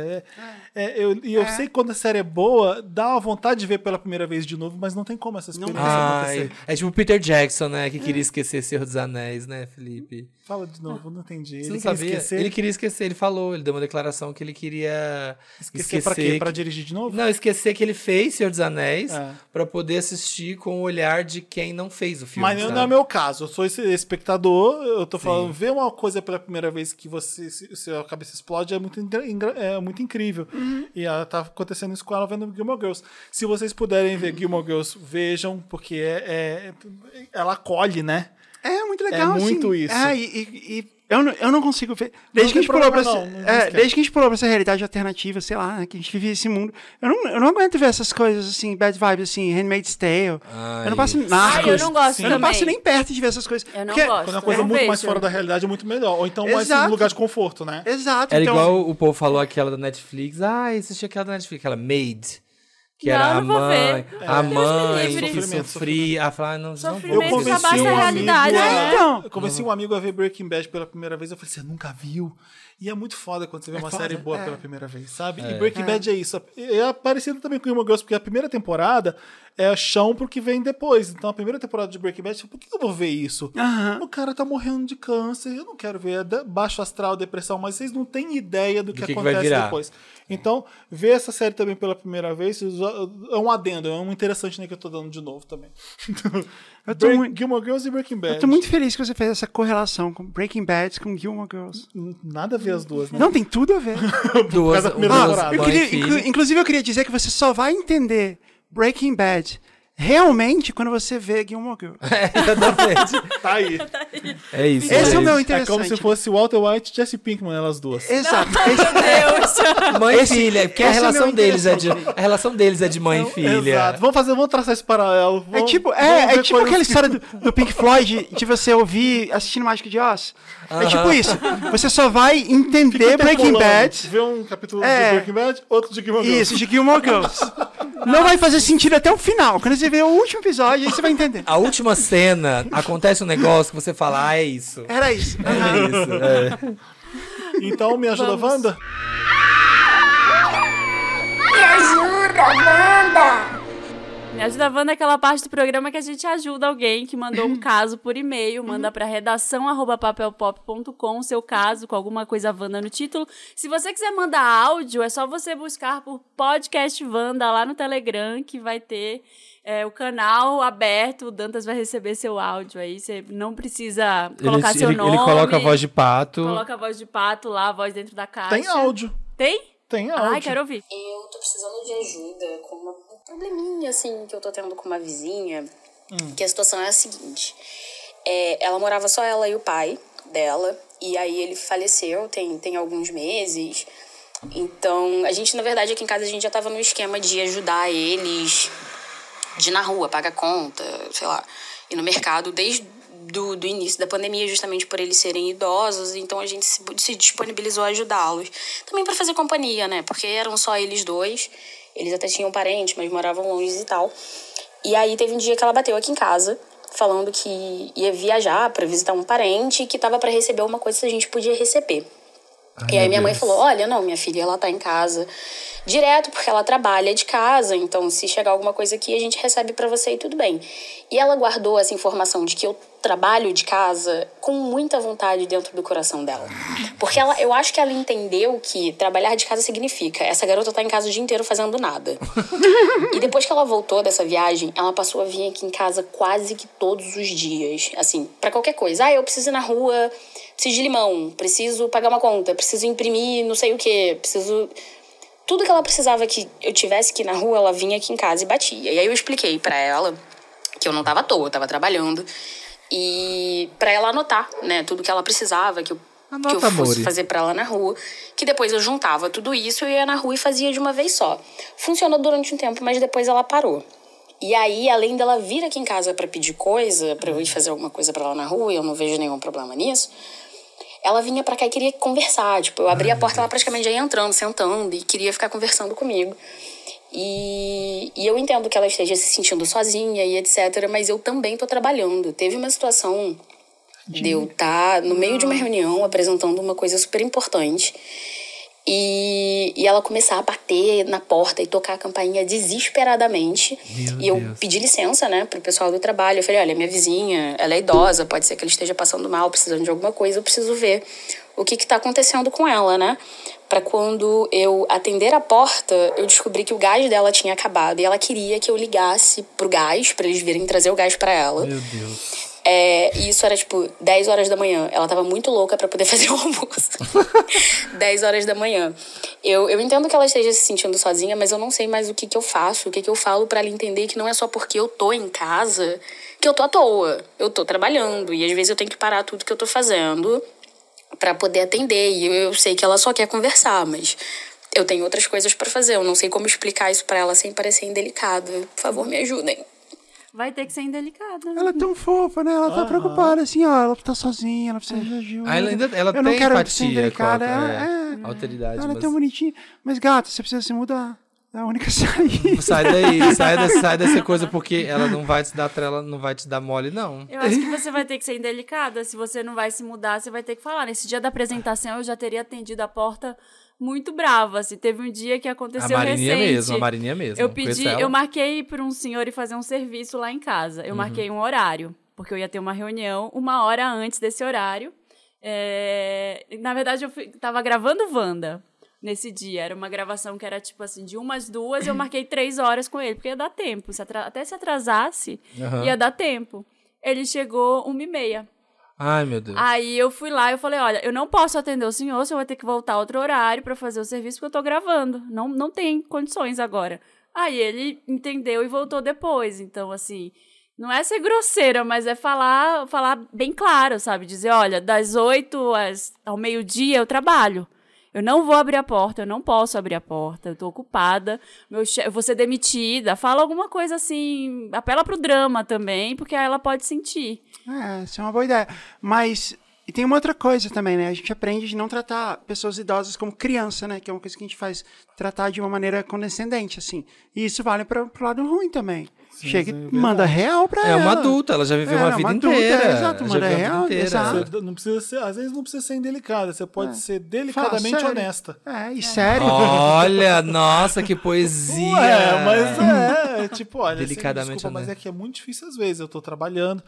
É, é, eu, e eu sei que quando a série é boa, dá uma vontade de ver pela primeira vez de novo, mas não tem como essa experiência Ai, acontecer. é tipo o Peter Jackson, né? Que queria esquecer Senhor dos Anéis, né, Felipe? Fala de novo, não entendi. Você Ele não quer sabia? esquecer. Ele queria esquecer, ele falou, ele deu uma declaração que ele queria esquecer, pra quê? que- Pra dirigir de novo? Não, esquecer que ele fez Senhor dos Anéis É. pra poder assistir com o olhar de quem não fez o filme. Mas não sabe? é o meu caso. Eu sou esse espectador, eu tô falando, ver uma coisa pela primeira vez que você, se, sua cabeça explode é muito, é muito incrível. E ela tá acontecendo isso com ela vendo Gilmore Girls. Se vocês puderem ver Gilmore Girls, vejam, porque é, é- ela acolhe, né? É muito legal, É muito assim. isso. É, e- e eu, não, eu não consigo ver. Desde que a gente pulou pra problema, essa, não, não é, desde que a gente pulou pra essa realidade alternativa, sei lá, né, que a gente vive esse mundo. Eu não, eu não aguento ver essas coisas assim, bad vibes, assim, Handmaid's Tale. Ai. Eu não passo narcos. Ai, eu não gosto Eu não passo nem perto de ver essas coisas. Eu não Porque- gosto. Quando é uma coisa eu não muito mais vejo. fora da realidade é muito melhor. Ou então mais um lugar de conforto, né? Exato. Era então, igual o povo falou aquela da Netflix. Ah, assisti aquela da Netflix, aquela Made. Que Não, era a vou mãe, ver. a mãe que Sofrimento, sofria. Ah, falar, não, não vou. Eu abaixa um a amigo, realidade, a, né? Então. eu convenci um amigo a ver Breaking Bad pela primeira vez. Eu falei, você nunca viu? E é muito foda quando você vê uma foda, série boa é. pela primeira vez, sabe? E Breaking Bad é isso. É parecido também com Gilmore Girls, porque a primeira temporada é chão pro que vem depois. Então a primeira temporada de Breaking Bad, por que eu vou ver isso? Aham. O cara tá morrendo de câncer, eu não quero ver é baixo astral, depressão, mas vocês não têm ideia do que, que que acontece virar. depois. Então, ver essa série também pela primeira vez é um adendo, é um interessante né, que eu tô dando de novo também. Eu tô Break- muito- Gilmore Girls e Breaking Bad. Eu tô muito feliz que você fez essa correlação com Breaking Bad com Gilmore Girls. Nada a ver as duas, né? Não, tem tudo a ver. Duas, temporada. eu queria, inclu- inclusive, eu queria dizer que você só vai entender Breaking Bad realmente quando você vê Gilmore Girls. Exatamente. Tá aí. É isso. Esse é o meu É interessante. como se fosse Walter White e Jesse Pinkman, elas duas. Exato. Deus. Mãe e Esse- filha, porque a esse é relação meu deles é de a relação deles é de mãe e filha. Exato. Vamos fazer, vamos traçar esse paralelo. É tipo, vamos é, é ver tipo aquela que- história do, do Pink Floyd de você ouvir assistindo Mágico de Oz. É tipo isso. Você só vai entender Breaking. Bad. Vê um capítulo É. de Breaking Bad, outro de Gilmore Girls. Isso, de Gilmore Girls. Não vai fazer sentido até o final. Quando você ver o último episódio, aí você vai entender. A última cena acontece um negócio que você fala, ah, é isso. Era isso. É isso. é. Então, me ajuda, Vamos. Wanda? Me ajuda, Wanda! Me ajuda Wanda é aquela parte do programa que a gente ajuda alguém que mandou um caso por e-mail, manda pra redação papelpop.com o seu caso com alguma coisa Wanda no título. Se você quiser mandar áudio, é só você buscar por podcast Wanda lá no Telegram que vai ter é, o canal aberto, o Dantas vai receber seu áudio aí, você não precisa colocar Ele, seu ele- nome. ele coloca a voz de pato. Coloca a voz de pato lá, a voz dentro da caixa. Tem áudio. Tem? Tem áudio. Ai, quero ouvir. Eu tô precisando de ajuda com um probleminha, assim, que eu tô tendo com uma vizinha. Que a situação é a seguinte. É, ela morava só ela e o pai dela. E aí ele faleceu tem, tem alguns meses. Então, a gente, na verdade, aqui em casa, a gente já tava no esquema de ajudar eles de ir na rua, pagar conta, sei lá, ir no mercado desde do, do início da pandemia, justamente por eles serem idosos, então a gente se, se disponibilizou a ajudá-los. Também para fazer companhia, né? Porque eram só eles dois, eles até tinham parentes, mas moravam longe e tal. E aí teve um dia que ela bateu aqui em casa, falando que ia viajar para visitar um parente e que tava para receber uma coisa que a gente podia receber. E aí minha mãe falou: Olha, não, minha filha, ela tá em casa direto porque ela trabalha de casa, então se chegar alguma coisa aqui, a gente recebe para você e tudo bem. E ela guardou essa informação de que eu trabalho de casa com muita vontade dentro do coração dela. Porque ela, eu acho que ela entendeu que trabalhar de casa significa essa garota tá em casa o dia inteiro fazendo nada. E depois que ela voltou dessa viagem, ela passou a vir aqui em casa quase que todos os dias. Assim, pra qualquer coisa. Ah, eu preciso ir na rua, preciso de limão, preciso pagar uma conta, preciso imprimir não sei o quê, preciso. tudo que ela precisava que eu tivesse que ir na rua, ela vinha aqui em casa e batia. E aí eu expliquei pra ela que eu não tava à toa, eu tava trabalhando. E pra ela anotar, né, tudo que ela precisava, que eu, que eu Anota, fosse amore. fazer pra ela na rua. Que depois eu juntava tudo isso, eu ia na rua e fazia de uma vez só. Funcionou durante um tempo, mas depois ela parou. E aí, além dela vir aqui em casa pra pedir coisa, pra eu ir fazer alguma coisa pra ela na rua, e eu não vejo nenhum problema nisso, ela vinha pra cá e queria conversar. Tipo, eu abria a porta, ela praticamente já ia entrando, sentando, e queria ficar conversando comigo. E, e eu entendo que ela esteja se sentindo sozinha e etc, mas eu também tô trabalhando. Teve uma situação de eu estar no meio de uma reunião apresentando uma coisa super importante. E, e ela começar a bater na porta e tocar a campainha desesperadamente. Meu e eu Deus. pedi licença, né, pro pessoal do trabalho. Eu falei: olha, minha vizinha, ela é idosa, pode ser que ela esteja passando mal, precisando de alguma coisa, eu preciso ver o que que tá acontecendo com ela, né? Pra quando eu atender a porta, eu descobri que o gás dela tinha acabado e ela queria que eu ligasse pro gás, pra eles virem trazer o gás pra ela. Meu Deus. É, e isso era tipo 10 horas da manhã. Ela tava muito louca pra poder fazer o almoço. 10 horas da manhã. Eu, eu entendo que ela esteja se sentindo sozinha, mas eu não sei mais o que, que eu faço, o que, que eu falo pra ela entender que não é só porque eu tô em casa que eu tô à toa. Eu tô trabalhando e às vezes eu tenho que parar tudo que eu tô fazendo pra poder atender. E eu, eu sei que ela só quer conversar, mas eu tenho outras coisas pra fazer. Eu não sei como explicar isso pra ela sem parecer indelicado. Por favor, me ajudem. Vai ter que ser indelicada. né? Ela é tão fofa, né? Ela tá preocupada, assim, ó. Ela tá sozinha, ela precisa de ajuda. Ah, ela ainda ela Eu não tem quero ser empatia com indelicada. a, Ela, é, é, alteridade. ela é mas- tão bonitinha. Mas, gata, você precisa se mudar. É a única saída. Sai daí, sai, dessa, sai dessa coisa, porque ela não vai te dar trela, não vai te dar mole, não. Eu acho que você vai ter que ser indelicada. Se você não vai se mudar, você vai ter que falar. Nesse dia da apresentação, eu já teria atendido a porta muito brava. Assim, teve um dia que A aconteceu Marininha recente. mesmo, a Marininha mesmo. Eu pedi, eu marquei para um senhor ir fazer um serviço lá em casa. Uhum. Eu marquei um horário, porque eu ia ter uma reunião uma hora antes desse horário. É, Na verdade, eu fui, tava gravando Wanda nesse dia. Era uma gravação que era tipo assim, de umas duas, eu marquei três horas com ele, porque ia dar tempo. Se Até se atrasasse, Aham. ia dar tempo. Ele chegou uma e meia. Ai, meu Deus. Aí eu fui lá e falei, olha, eu não posso atender o senhor, o senhor vai ter que voltar outro horário pra fazer o serviço porque eu tô gravando. Não, não tem condições agora. Aí ele entendeu e voltou depois. Então, assim, não é ser grosseira, mas é falar, falar bem claro, sabe? Dizer, olha, das oito às- ao meio-dia eu trabalho. Eu não vou abrir a porta, eu não posso abrir a porta, eu tô ocupada, meu che- eu vou ser demitida. Fala alguma coisa assim, apela pro drama também, porque ela pode sentir. É, isso é uma boa ideia. Mas e tem uma outra coisa também, né? A gente aprende de não tratar pessoas idosas como criança, né? Que é uma coisa que a gente faz tratar de uma maneira condescendente, assim. E isso vale para pro lado ruim também. Chega e manda real pra É ela. uma adulta, ela já viveu É, uma uma vida adulta, inteira. é, exato, manda real, vida inteira. exato. Você não precisa ser, às vezes não precisa ser indelicada, você pode ser Fala delicadamente sério. honesta. É, e sério. Olha, nossa, que poesia. Ué, mas é, tipo, olha, assim, Delicadamente desculpa, mas é que é muito difícil às vezes. Eu tô trabalhando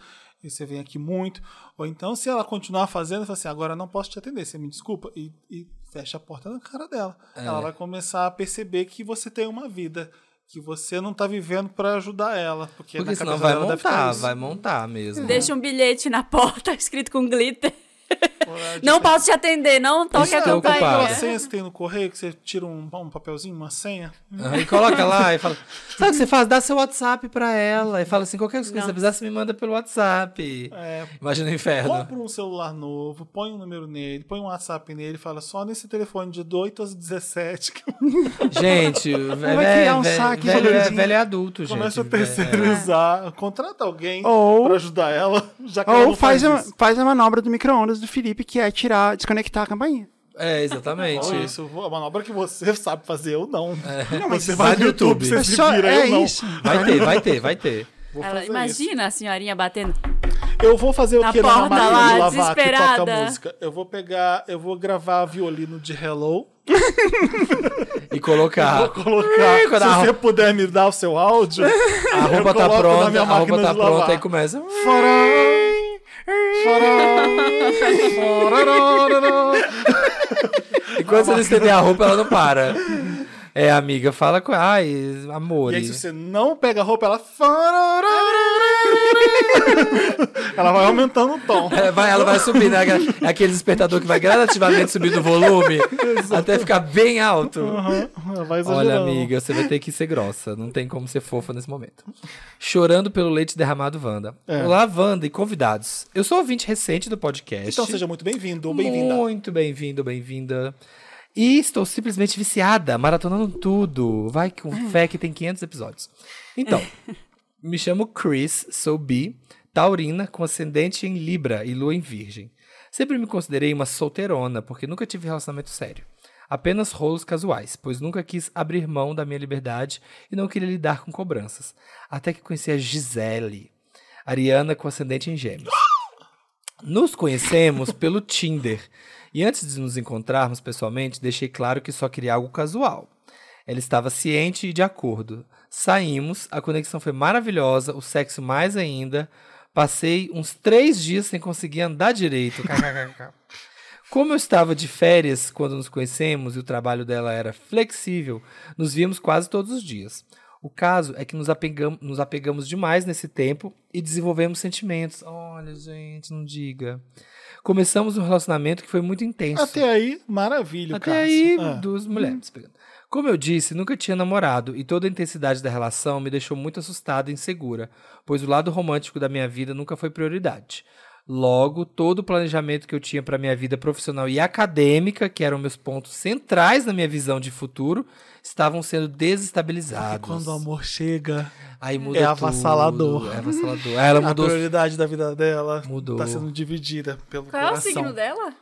e você vem aqui muito. Ou então, se ela continuar fazendo, fala assim, agora eu não posso te atender, você me desculpa. E, e fecha a porta na cara dela. É. Ela vai começar a perceber que você tem uma vida. Que você não tá vivendo pra ajudar ela. Porque, Porque na senão vai montar, vai montar mesmo. Deixa um bilhete na porta escrito com glitter. Não posso te atender, não toque a Estou campainha. ocupado. Aquela senha que você tem no correio, que você tira um, um papelzinho, uma senha. Aí coloca lá e fala: Sabe o que você faz? Dá seu WhatsApp pra ela. E fala assim: qualquer coisa que você precisar, você me manda pelo WhatsApp. É, Imagina o inferno. Compra um celular novo, põe um número nele, põe um WhatsApp nele, fala só nesse telefone de 8 às 17 que Gente, velho, vai criar um velho, saque velho, é, valorzinho. velho é adulto, gente. começa a É. terceirizar. Contrata alguém Ou- pra ajudar ela, já que ela Ou não faz, faz, a, faz a manobra do micro-ondas do Felipe, que é tirar, desconectar a campainha. É, exatamente. Ou isso, a manobra que você sabe fazer, eu não. mas você vai no YouTube, YouTube. você É só- vira, é eu não. isso. Vai ter, vai ter, vai ter. Ela, fazer isso. imagina a senhorinha batendo. Eu vou fazer o Na que na máquina lá, de lavar que toca música? Eu vou pegar, eu vou gravar violino de Hello, E colocar. vou colocar, se você roupa- puder me dar o seu áudio, A roupa tá pronta, minha a roupa tá pronta aí começa. E você não estender a roupa, ela não para. É, amiga, fala com. Ai, amor. E aí, se você não pega a roupa, ela. Ela vai aumentando o tom. É, vai, ela vai subir, né? É aquele despertador que vai gradativamente subindo o volume até ficar bem alto. Uhum, vai Olha, amiga, você vai ter que ser grossa. Não tem como ser fofa nesse momento. Chorando pelo leite derramado, Wanda. É. Olá, Wanda e convidados. Eu sou ouvinte recente do podcast. Então seja muito bem-vindo ou bem-vinda. Muito bem-vindo, bem-vinda. E estou simplesmente viciada, maratonando tudo. Vai com fé que tem 500 episódios. Então, me chamo Chris, sou bi, taurina, com ascendente em Libra e lua em Virgem. Sempre me considerei uma solteirona, porque nunca tive relacionamento sério. Apenas rolos casuais, pois nunca quis abrir mão da minha liberdade e não queria lidar com cobranças. Até que conheci a Gisele, ariana com ascendente em Gêmeos. Nos conhecemos pelo Tinder. E antes de nos encontrarmos pessoalmente, deixei claro que só queria algo casual. Ela estava ciente e de acordo. Saímos, a conexão foi maravilhosa, o sexo mais ainda. Passei uns três dias sem conseguir andar direito. Como eu estava de férias quando nos conhecemos e o trabalho dela era flexível, nos víamos quase todos os dias. O caso é que nos apegam- nos apegamos demais nesse tempo e desenvolvemos sentimentos. Olha, gente, não diga. Começamos um relacionamento que foi muito intenso. Até aí, maravilha. Até Cássio. aí, É. duas mulheres pegando. Como eu disse, nunca tinha namorado e toda a intensidade da relação me deixou muito assustada e insegura, pois o lado romântico da minha vida nunca foi prioridade. Logo, todo o planejamento que eu tinha para minha vida profissional e acadêmica, que eram meus pontos centrais na minha visão de futuro, estavam sendo desestabilizados. Quando o amor chega, Aí muda é tudo, avassalador. É avassalador. Ela a mudou. prioridade da vida dela Mudou. tá sendo dividida pelo Qual é o coração. signo dela?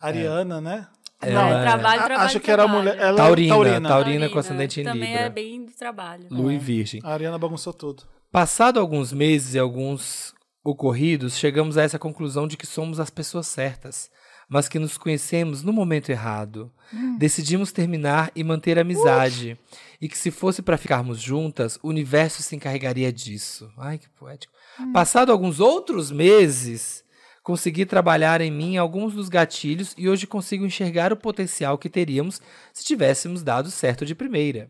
Ariana, né? Ela Não, é- trabalho, A- trabalho, Acho que era a mulher. Ela é Taurina, taurina. taurina. com ascendente em Também Libra. é bem do trabalho. Lua e Virgem. A Ariana bagunçou tudo. Passado alguns meses e alguns ocorridos, chegamos a essa conclusão de que somos as pessoas certas, mas que nos conhecemos no momento errado. Decidimos terminar e manter a amizade, e que se fosse para ficarmos juntas, o universo se encarregaria disso. Ai, que poético. Passado alguns outros meses, consegui trabalhar em mim alguns dos gatilhos e hoje consigo enxergar o potencial que teríamos se tivéssemos dado certo de primeira.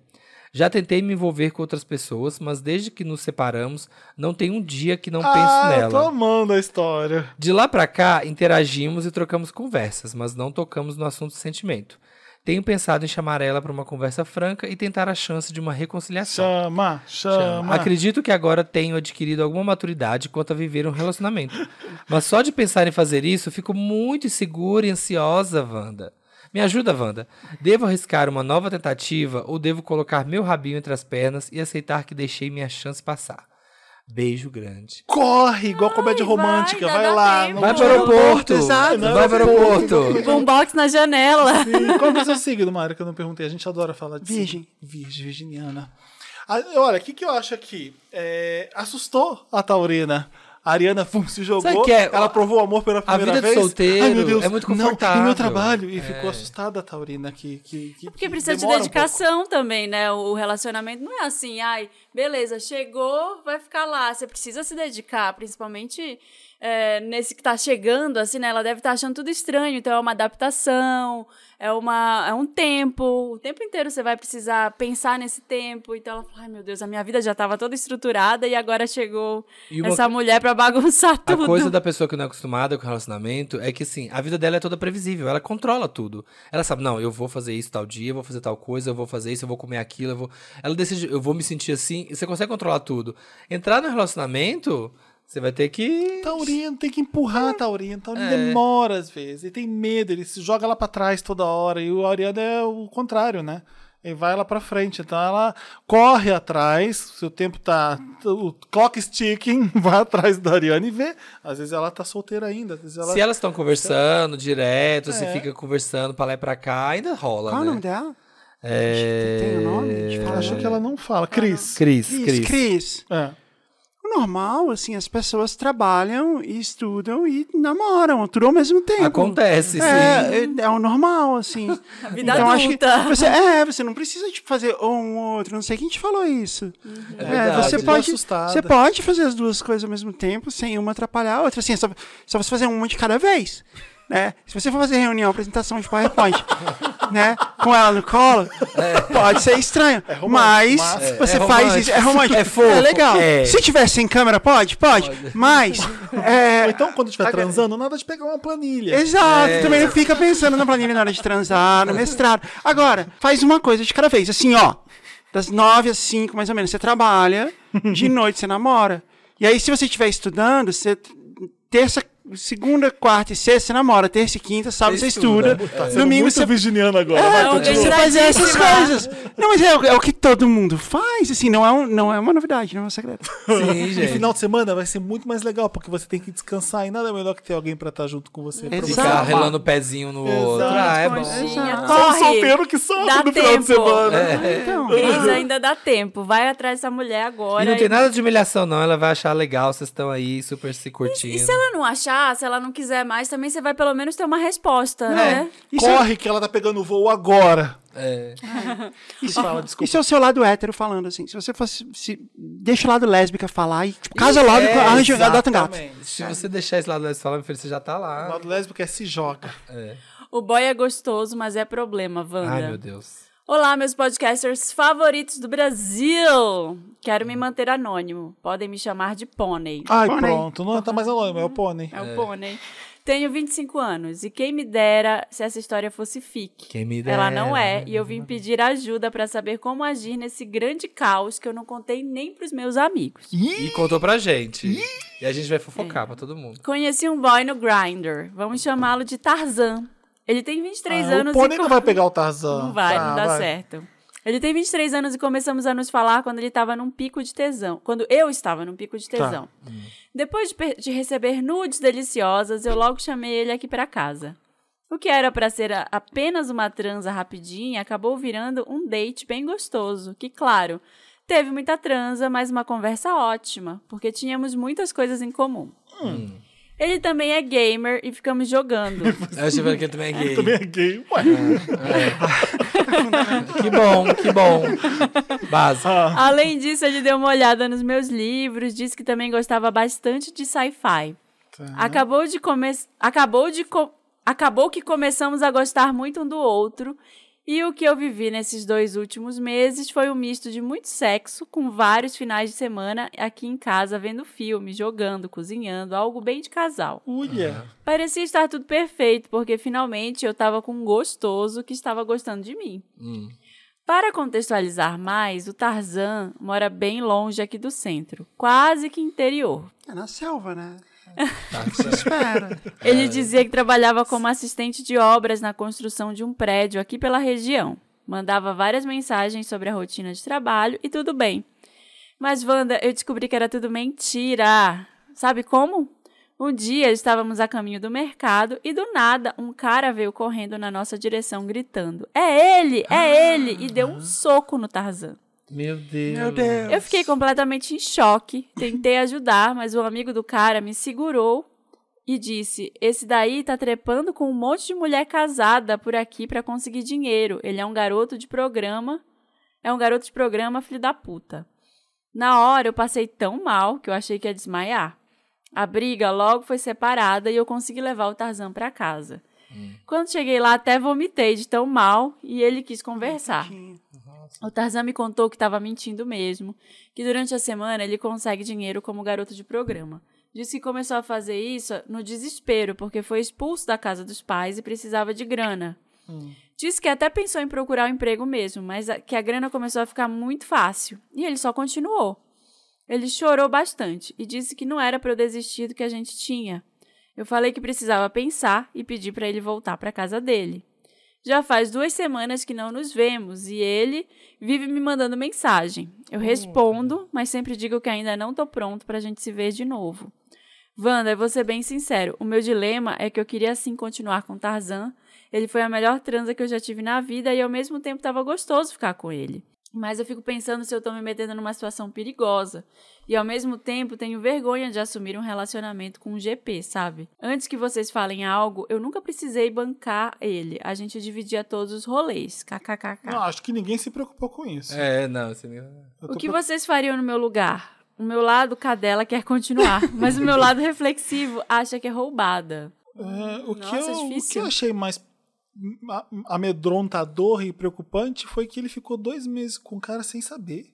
Já tentei me envolver com outras pessoas, mas desde que nos separamos, não tem um dia que não penso ah, eu tô nela. amando a história. De lá pra cá, interagimos e trocamos conversas, mas não tocamos no assunto sentimento. Tenho pensado em chamar ela para uma conversa franca e tentar a chance de uma reconciliação. Chama, chama. Acredito que agora tenho adquirido alguma maturidade quanto a viver um relacionamento. Mas só de pensar em fazer isso, fico muito insegura e ansiosa, Wanda. Me ajuda, Wanda. Devo arriscar uma nova tentativa ou devo colocar meu rabinho entre as pernas e aceitar que deixei minha chance passar? Beijo grande. Corre, igual comédia vai, romântica. Vai, dá lá. Vai para o aeroporto! exato. Vai para o aeroporto! Boombox na janela. Sim, Qual que é o seu signo, Mário, que eu não perguntei? A gente adora falar de Virgem. signo. Virgem, virginiana. Ah, olha, o que, que eu acho aqui? É, assustou a Taurina. A Ariana fum, se jogou, Sabe que é? ela provou o amor pela primeira vida de vez. solteiro Ai, meu Deus, é muito Não, confortável. e meu trabalho. E É. ficou assustada a Taurina. Que, que, que, Porque que precisa de demora um dedicação também, né? O relacionamento não é assim, ai, beleza, chegou, vai ficar lá. Você precisa se dedicar, principalmente é, nesse que tá chegando, assim, né? Ela deve estar achando tudo estranho, então é uma adaptação, é, uma, é um tempo. O tempo inteiro você vai precisar pensar nesse tempo. Então ela fala, ai meu Deus, a minha vida já estava toda estruturada e agora chegou E uma essa mulher pra bagunçar A tudo. coisa da pessoa que não é acostumada com relacionamento é que, assim, a vida dela é toda previsível. Ela controla tudo. Ela sabe, não, eu vou fazer isso tal dia, eu vou fazer tal coisa, eu vou fazer isso, eu vou comer aquilo, eu vou... Ela decide, eu vou me sentir assim, e você consegue controlar tudo. Entrar no relacionamento, você vai ter que... Taurino, tem que empurrar a Taurino. Taurino É. demora às vezes. Ele tem medo, ele se joga lá pra trás toda hora. E o Ariana é o contrário, né? Ele vai lá pra frente. Então ela corre atrás, seu tempo tá. O clock is ticking, vai atrás da Ariana e vê. Às vezes ela tá solteira ainda. Às vezes ela. Se elas estão conversando direto, você É. fica conversando pra lá e pra cá, ainda rola, Qual é o né? nome dela? É... Tem o nome? Acho que ela não fala. Cris. Cris, Cris. Cris. Cris. É. Normal, assim, as pessoas trabalham e estudam e namoram, tudo ao mesmo tempo. Acontece, sim. É, é, é o normal, assim. A vida então, acho que você, é, você não precisa tipo, fazer um ou outro. Não sei quem te falou isso. É, verdade. você pode, você pode fazer as duas coisas ao mesmo tempo, sem uma atrapalhar a outra. Assim, é só, só você fazer uma de cada vez. Né? Se você for fazer reunião, apresentação de PowerPoint, né? Com ela no colo, pode ser estranho. mas, mas- você É faz isso. É romântico. É fofo. legal. É. Se tiver sem câmera, pode? Pode. Mas. é, Ou então, quando estiver transando, nada de pegar uma planilha. Exato, É. também não fica pensando na planilha na hora de transar, no mestrado. Agora, faz uma coisa de cada vez, assim, ó. Das nove às cinco, mais ou menos, você trabalha, de noite você namora. E aí, se você estiver estudando, você. Terça, segunda, quarta e sexta você namora. Terça e quinta, sábado você Você estuda. estuda. Tá Domingo você. virginiano agora. vai, Não, continua. Você faz essas coisas. Não, mas é, o- é o que todo mundo faz, assim, não é, um- não é uma novidade, não é um segredo. Sim, E gente. final de semana vai ser muito mais legal, porque você tem que descansar e nada melhor que ter alguém pra estar junto com você. Exato. Ficar relando o pezinho no outro. Exato. Ah, é bom. Exato. Só corre. solteiro que sofre Dá no final de tempo. semana. Então, Cris, ainda dá tempo. Vai atrás dessa mulher agora. E não tem nada de humilhação, não. Ela vai achar legal, vocês estão aí super se curtindo. E se ela não achar, se ela não quiser mais, também você vai pelo menos ter uma resposta, né? isso é- Corre que ela tá pegando voo agora. É. Isso fala, desculpa. Isso é o seu lado hétero falando, assim. Se você fosse. Se, deixa o lado lésbica falar e tipo, casa logo, É, arranja, um gato. exatamente. Se você deixar esse lado desse falar, meu filho, você já tá O lá. lado lésbico é se joga. O boy é gostoso, mas é problema, Wanda. Ai, meu Deus. Olá, meus podcasters favoritos do Brasil! Quero me manter anônimo. Podem me chamar de Pônei. Ai, Pônei. pronto. Não tá mais anônimo, é o pônei. É o Pônei. Tenho 25 anos e quem me dera se essa história fosse fic. Quem me dera. Ela não é, e eu vim pedir ajuda pra saber como agir nesse grande caos que eu não contei nem pros meus amigos. E contou pra gente. E a gente vai fofocar pra todo mundo. Conheci um boy no Grindr. Vamos chamá-lo de Tarzan. Ele tem 23 Ah, anos o e. não vai pegar o Tarzan. Não vai, Tá, não dá vai. certo. Ele tem 23 anos e começamos a nos falar quando ele estava num pico de tesão. Quando eu estava num pico de Tá. tesão. Depois de, de receber nudes deliciosas, eu logo chamei ele aqui pra casa. O que era pra ser apenas uma transa rapidinha acabou virando um date bem gostoso, que, claro, teve muita transa, mas uma conversa ótima, porque tínhamos muitas coisas em comum. Hum. Ele também é gamer e ficamos jogando. Eu achei que ele também é gay. Também é gay. Ué. Que bom, que bom. Básico. Além disso, ele deu uma olhada nos meus livros, disse que também gostava bastante de sci-fi. Acabou de começar. Acabou de. co- Acabou que começamos a gostar muito um do outro. E o que eu vivi nesses dois últimos meses foi um misto de muito sexo, com vários finais de semana aqui em casa vendo filme, jogando, cozinhando, algo bem de casal. Ulha. Parecia estar tudo perfeito, porque finalmente eu tava com um gostoso que estava gostando de mim. Para contextualizar mais, o Tarzan mora bem longe aqui do centro, quase que interior. É na selva, né? Tá, espera. Ele dizia que trabalhava como assistente de obras na construção de um prédio aqui pela região. Mandava várias mensagens sobre a rotina de trabalho e tudo bem. Mas, Wanda, eu descobri que era tudo mentira. Sabe como? Um dia estávamos a caminho do mercado e do nada um cara veio correndo na nossa direção gritando: É ele! É ele! E deu um soco no Tarzan. Meu Deus. Meu Deus. Eu fiquei completamente em choque. Tentei ajudar, mas o amigo do cara me segurou e disse: Esse daí tá trepando com um monte de mulher casada por aqui pra conseguir dinheiro. Ele é um garoto de programa. É um garoto de programa, filho da puta. Na hora eu passei tão mal que eu achei que ia desmaiar. A briga logo foi separada e eu consegui levar o Tarzan pra casa. Quando cheguei lá, até vomitei de tão mal e ele quis conversar. O Tarzan me contou que estava mentindo mesmo, que durante a semana ele consegue dinheiro como garoto de programa. Disse que começou a fazer isso no desespero, porque foi expulso da casa dos pais e precisava de grana. Disse que até pensou em procurar um emprego mesmo, mas a- que a grana começou a ficar muito fácil. E ele só continuou. Ele chorou bastante e disse que não era para eu desistir do que a gente tinha. Eu falei que precisava pensar e pedi para ele voltar para casa dele. Já faz duas semanas que não nos vemos e ele vive me mandando mensagem. Eu respondo, mas sempre digo que ainda não tô pronto pra gente se ver de novo. Wanda, eu vou ser bem sincero. O meu dilema é que eu queria sim continuar com Tarzan. Ele foi a melhor transa que eu já tive na vida e ao mesmo tempo tava gostoso ficar com ele. Mas eu fico pensando se eu tô me metendo numa situação perigosa. E ao mesmo tempo tenho vergonha de assumir um relacionamento com um GP, sabe? Antes que vocês falem algo, eu nunca precisei bancar ele. A gente dividia todos os rolês. KKKK. Não, acho que ninguém se preocupou com isso. É, não, Eu O que vocês fariam no meu lugar? O meu lado cadela quer continuar, mas o meu lado reflexivo acha que é roubada. É, o, que Nossa, eu, o que eu achei mais amedrontador e preocupante foi que ele ficou dois meses com o cara sem saber.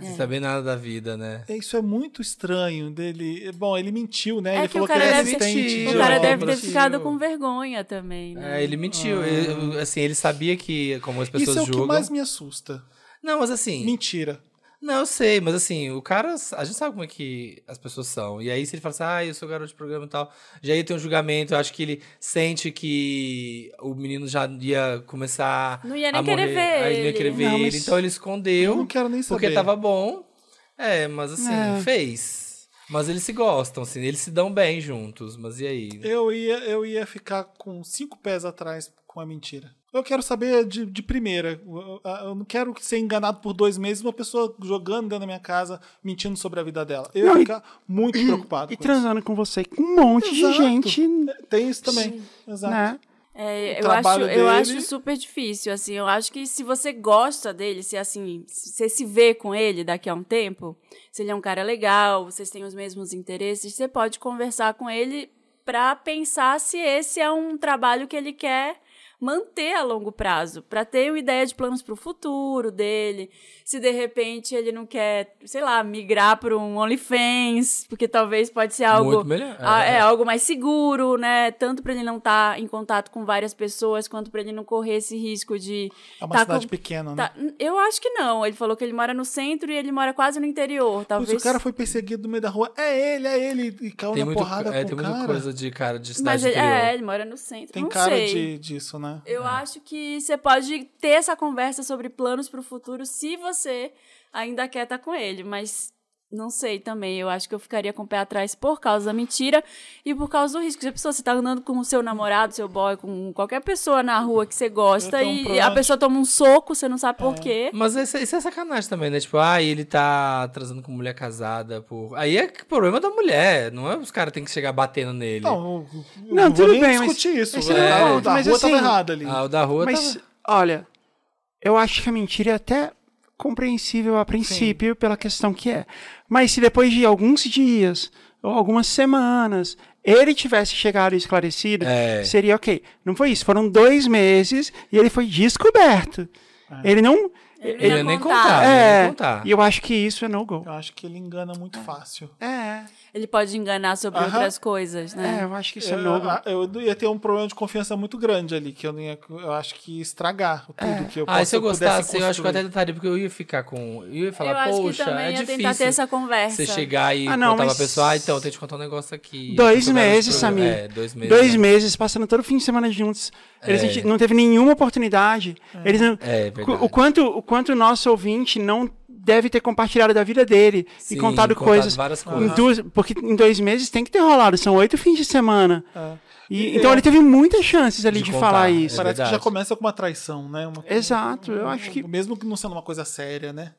Sem saber nada da vida, né? É, Isso é muito estranho dele. Bom, ele mentiu, né? É ele que o falou que cara ele é assistente. O cara deve ter ficado com vergonha também, né? É, ele mentiu. Ele- assim, ele sabia que, como as pessoas Isso é o que julgam. mais me assusta. Não, mas assim. Mentira. Não, eu sei, mas assim, o cara. A gente sabe como é que as pessoas são. E aí, se ele fala assim, ah, eu sou garoto de programa e tal, já ia ter um julgamento. Eu acho que ele sente que o menino já ia começar. Não ia nem a querer morrer, ver Aí não ia ele. querer ver Não, ele. Então ele escondeu. Eu não quero nem saber. Porque tava bom. É, mas assim, É. fez. Mas eles se gostam, assim, eles se dão bem juntos. Mas e aí? Eu ia, eu ia ficar com cinco pés atrás com a mentira. Eu quero saber de, de primeira. Eu, eu não quero ser enganado por dois meses uma pessoa jogando dentro da minha casa, mentindo sobre a vida dela. Eu Não, ia e- ficar muito preocupado. E com transando com você com um monte Exato. de gente, isso. Tem isso também. Exato. né? É, eu, acho, eu acho super difícil, assim. Eu acho que se você gosta dele, se assim, se você se vê com ele daqui a um tempo, se ele é um cara legal, vocês têm os mesmos interesses, você pode conversar com ele pra pensar se esse é um trabalho que ele quer manter a longo prazo, pra ter uma ideia de planos pro futuro dele, se de repente ele não quer, sei lá, migrar para um OnlyFans, porque talvez pode ser algo Muito melhor. ah, É. é algo mais seguro, né? Tanto pra ele não estar em contato com várias pessoas, quanto pra ele não correr esse risco de. É uma tá cidade com- pequena, né? tá- Eu acho que não. Ele falou que ele mora no centro e ele mora quase no interior. Talvez. o cara foi perseguido no meio da rua. É ele, é ele. E caiu Tem, na muito, porrada é, com tem o muita cara. coisa de cara de Mas cidade ele, interior. é, ele mora no centro. Tem não cara sei. de, disso, né? Eu acho que você pode ter essa conversa sobre planos pro futuro se você ainda quer estar com ele, mas não sei também. Eu acho que eu ficaria com o pé atrás por causa da mentira e por causa do risco. Se a pessoa você tá andando com o seu namorado, seu boy, com qualquer pessoa na rua que você gosta um e problema a pessoa toma um soco, você não sabe por quê. Mas isso, isso é sacanagem também, né? Tipo, ah, ele tá transando com mulher casada por. Aí é que problema da mulher, não é os caras têm que chegar batendo nele. Não, Não, tudo bem, mas discutir isso. não é A- o ponto, a mas rua assim- tava errada ali. Ah, o da rua Mas, tava... olha, eu acho que a mentira é até compreensível a princípio pela questão que é. Mas se depois de alguns dias ou algumas semanas ele tivesse chegado esclarecido, É. seria ok. Não foi isso. Foram dois meses e ele foi descoberto. Ele não. Ele Ele nem contar. contar, ele ia é. nem contar. E eu acho que isso é no go. Eu acho que ele engana muito fácil. É. Ele pode enganar sobre Aham. outras coisas, né? É, eu acho que isso é Eu, no go. eu, eu ia ter um problema de confiança muito grande ali, que eu, não ia, eu acho que ia estragar tudo que eu Ah, e se eu gostasse, eu acho que eu até tentaria, porque eu ia ficar com. Eu ia falar, eu poxa, é ia difícil. tentar ter essa conversa. Você chegar e Ah, não, contar mas- pra pessoa, ah, então, tem que te contar um negócio aqui. Dois Eu meses. Samir. É, dois meses. Dois né? meses, passando todo fim de semana juntos. Eles É. não teve nenhuma oportunidade. Eles não, É, o quanto o quanto o nosso ouvinte não deve ter compartilhado da vida dele Sim, e contado contado coisas. várias em coisas. duas- porque em dois meses tem que ter rolado, são oito fins de semana. É. E, então é. ele teve muitas chances ali De de, contar, falar é isso. Parece que já começa com uma traição, né? Uma- Exato, eu acho que- Mesmo que não sendo uma coisa séria, né?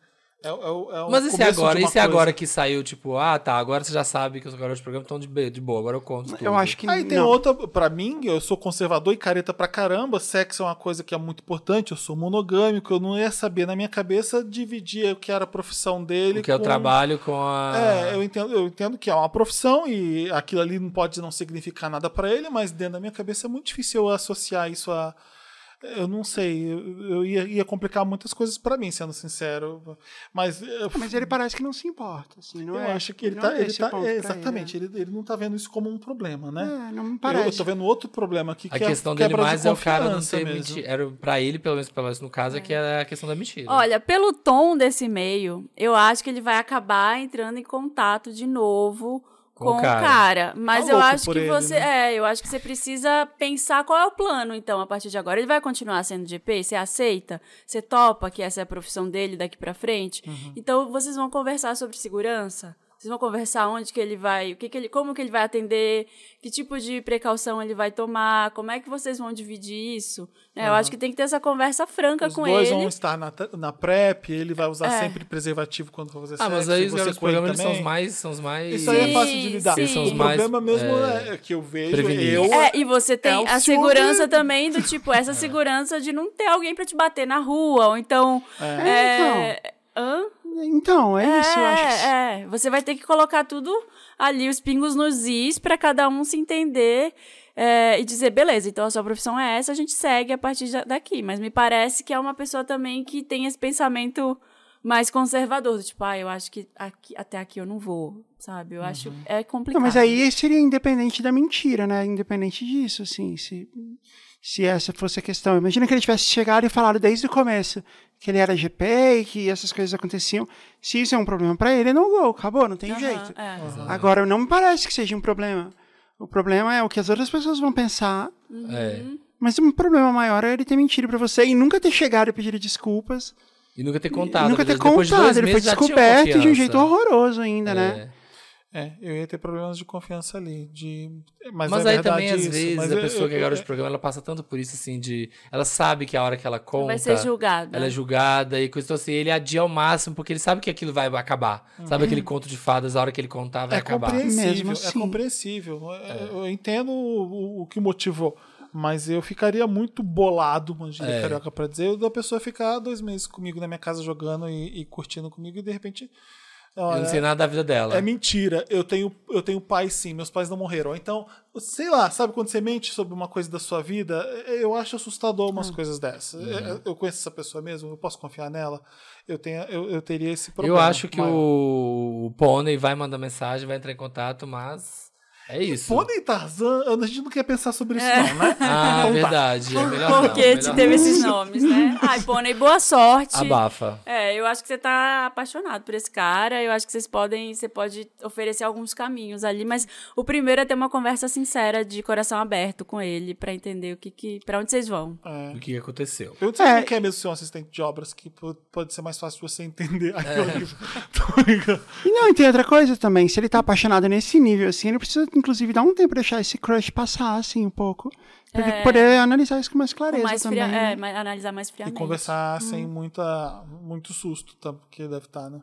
É, é, é o Mas e se agora? E se agora que saiu, tipo, ah, tá, agora você já sabe que os garotos de programa estão de, de boa, agora eu conto tudo. Eu acho que Aí tem não. outra, pra mim, eu sou conservador e careta pra caramba. Sexo é uma coisa que é muito importante. Eu sou monogâmico. Eu não ia saber na minha cabeça dividir o que era a profissão dele. O que é o com- trabalho com a... É, eu entendo, eu entendo que é uma profissão e aquilo ali não pode não significar nada pra ele, mas dentro da minha cabeça é muito difícil eu associar isso a. Eu não sei, eu, eu ia, ia complicar muitas coisas pra mim, sendo sincero. Mas, eu, Mas ele parece que não se importa, assim, não eu é? acho que ele não tá. é Ele tá é, ele, exatamente, né? ele, ele não tá vendo isso como um problema, né? É, não me Eu, parece. eu tô vendo outro problema aqui, A que questão é dele quebra de mais é o cara não ser mesmo. mentira. Era pra ele, pelo menos, pelo menos no caso, é que é a questão da mentira. Olha, pelo tom desse e-mail, eu acho que ele vai acabar entrando em contato de novo Com com, o cara. cara. Mas Tá eu acho que ele, você. né? É, eu acho que você precisa pensar qual é o plano, então, a partir de agora. Ele vai continuar sendo GP? Você aceita? Você topa que essa é a profissão dele daqui pra frente? Uhum. Então vocês vão conversar sobre segurança? Vocês vão conversar onde que ele vai, o que, que ele, como que ele vai atender, que tipo de precaução ele vai tomar, como é que vocês vão dividir isso? né? Eu acho que tem que ter essa conversa franca Os com dois ele. vão estar na, na PrEP, ele vai usar É. sempre preservativo quando for fazer Ah, mas sexo, aí e os você garotos de com ele programa eles são os mais... São os mais... Isso aí é fácil de lidar. sim. São os o mais, problema mesmo é, é, que eu vejo, eu... É, e você tem é a filme- segurança também do tipo, essa segurança de não ter alguém pra te bater na rua, ou então. É. é, hã? Então, é, isso, eu acho que... É, é. Você vai ter que colocar tudo ali, os pingos nos is, pra cada um se entender é, e dizer, beleza, então a sua profissão é essa, a gente segue a partir da- daqui. Mas me parece que é uma pessoa também que tem esse pensamento mais conservador, do tipo, ah, eu acho que aqui- até aqui eu não vou, sabe? Eu acho é complicado. Não, mas aí seria independente da mentira, né? Independente disso, assim, se, se essa fosse a questão. Imagina que ele tivesse chegado e falado desde o começo que ele era GP e que essas coisas aconteciam. Se isso é um problema pra ele, não gol, acabou, não tem Aham, jeito. é. Agora, não me parece que seja um problema. O problema é o que as outras pessoas vão pensar. É. Mas um problema maior é ele ter mentido pra você e nunca ter chegado e pedido desculpas. E nunca ter e contado. nunca ter Depois de dois contado. Ele foi descoberto de um jeito horroroso ainda, né? É. É, eu ia ter problemas de confiança ali. De... Mas, Mas é aí também, às isso, vezes, mas a eu- pessoa eu- que é garota de programa, ela passa tanto por isso, assim, de... Ela sabe que a hora que ela conta... Vai ser julgada. Ela é julgada e coisa então, assim, ele adia ao máximo, porque ele sabe que aquilo vai acabar. Sabe aquele conto de fadas, a hora que ele contar vai É acabar. compreensível, Mesmo é assim. compreensível. É, Eu entendo o, o que motivou, mas eu ficaria muito bolado, gíria É. carioca pra dizer, da pessoa ficar dois meses comigo na minha casa jogando e, e curtindo comigo e de repente. Eu olha, não sei nada da vida dela. É mentira, eu tenho, eu tenho pai sim, meus pais não morreram. Então, sei lá, sabe quando você mente sobre uma coisa da sua vida? Eu acho assustador umas coisas dessas. Eu- Eu conheço essa pessoa mesmo, eu posso confiar nela. Eu, tenho, eu, eu teria esse problema. Eu acho que maior. o, o Pônei vai mandar mensagem, vai entrar em contato, mas é isso. Pônei e Tarzan, a gente não quer pensar sobre isso, não, né? Ah, Então tá. verdade. É melhor não, Porque não. teve esses nomes, né? Ai, Pônei, boa sorte. Abafa. É, eu acho que você tá apaixonado por esse cara. Eu acho que vocês podem, você pode oferecer alguns caminhos ali, mas o primeiro é ter uma conversa sincera, de coração aberto com ele, pra entender o que que, para onde vocês vão. O que aconteceu. Pergunta se É. ele não quer mesmo ser um assistente de obras, que po- pode ser mais fácil de você entender. Que. Tô brincando. E não, e tem outra coisa também. Se ele tá apaixonado nesse nível, assim, ele precisa, inclusive, dar um tempo pra deixar esse crush passar, assim, um pouco. Pra ele poder analisar isso com mais Com clareza mais também. fria, né? é, mais- analisar mais E friamente. conversar sem muita, muito susto, tá? porque deve estar, né?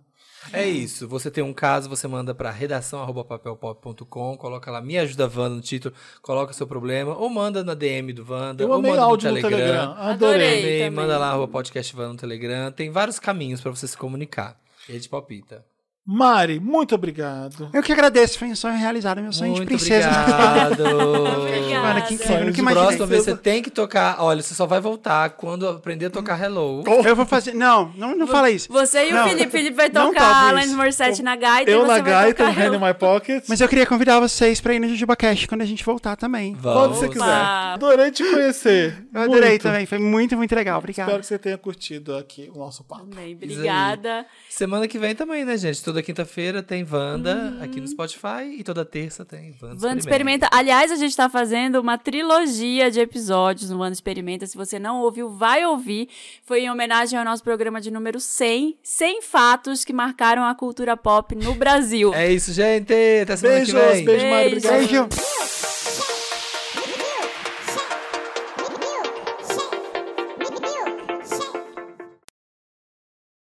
É isso. Você tem um caso, você manda pra redação@papelpop.com, coloca lá Me Ajuda Wanda no título, coloca seu problema, ou manda na DM do Wanda, Eu ou manda áudio no no Telegram. Telegram. Adorei. Adorei. Manda lá arroba podcast Wanda no Telegram. Tem vários caminhos pra você se comunicar. E gente palpita. Mari, muito obrigado. Eu que agradeço, foi um sonho realizado, meu sonho Muito de princesa. obrigado. Mano, que incrível, nunca imaginei. Próxima vez você tem que tocar. Olha, você só vai voltar quando aprender a tocar Hello. Eu vou fazer. Não, não, não fala isso. Você e Não, o Felipe. Felipe vai tocar Alanis isso. Morissette na gaita Eu e na você vai gaita, tocar Hand in My Pocket. Mas eu queria convidar vocês pra ir no JujubaCast quando a gente voltar também. Quando Vamos. você quiser. Opa. Adorei te conhecer. Eu adorei Muito. também, foi muito, muito legal. Obrigado. Espero que você tenha curtido aqui o nosso papo. Bem, obrigada. Semana que vem também, né, gente? Toda quinta-feira tem Wanda aqui Uhum. no Spotify e toda terça tem Wanda, Wanda Experimenta. Aliás, a gente tá fazendo uma trilogia de episódios no Wanda Experimenta. Se você não ouviu, vai ouvir. Foi em homenagem ao nosso programa de número 100. 100 fatos que marcaram a cultura pop no Brasil. É isso, gente. Até semana Beijos, que vem. beijo, Mari. Beijo. Obrigado. Beijo.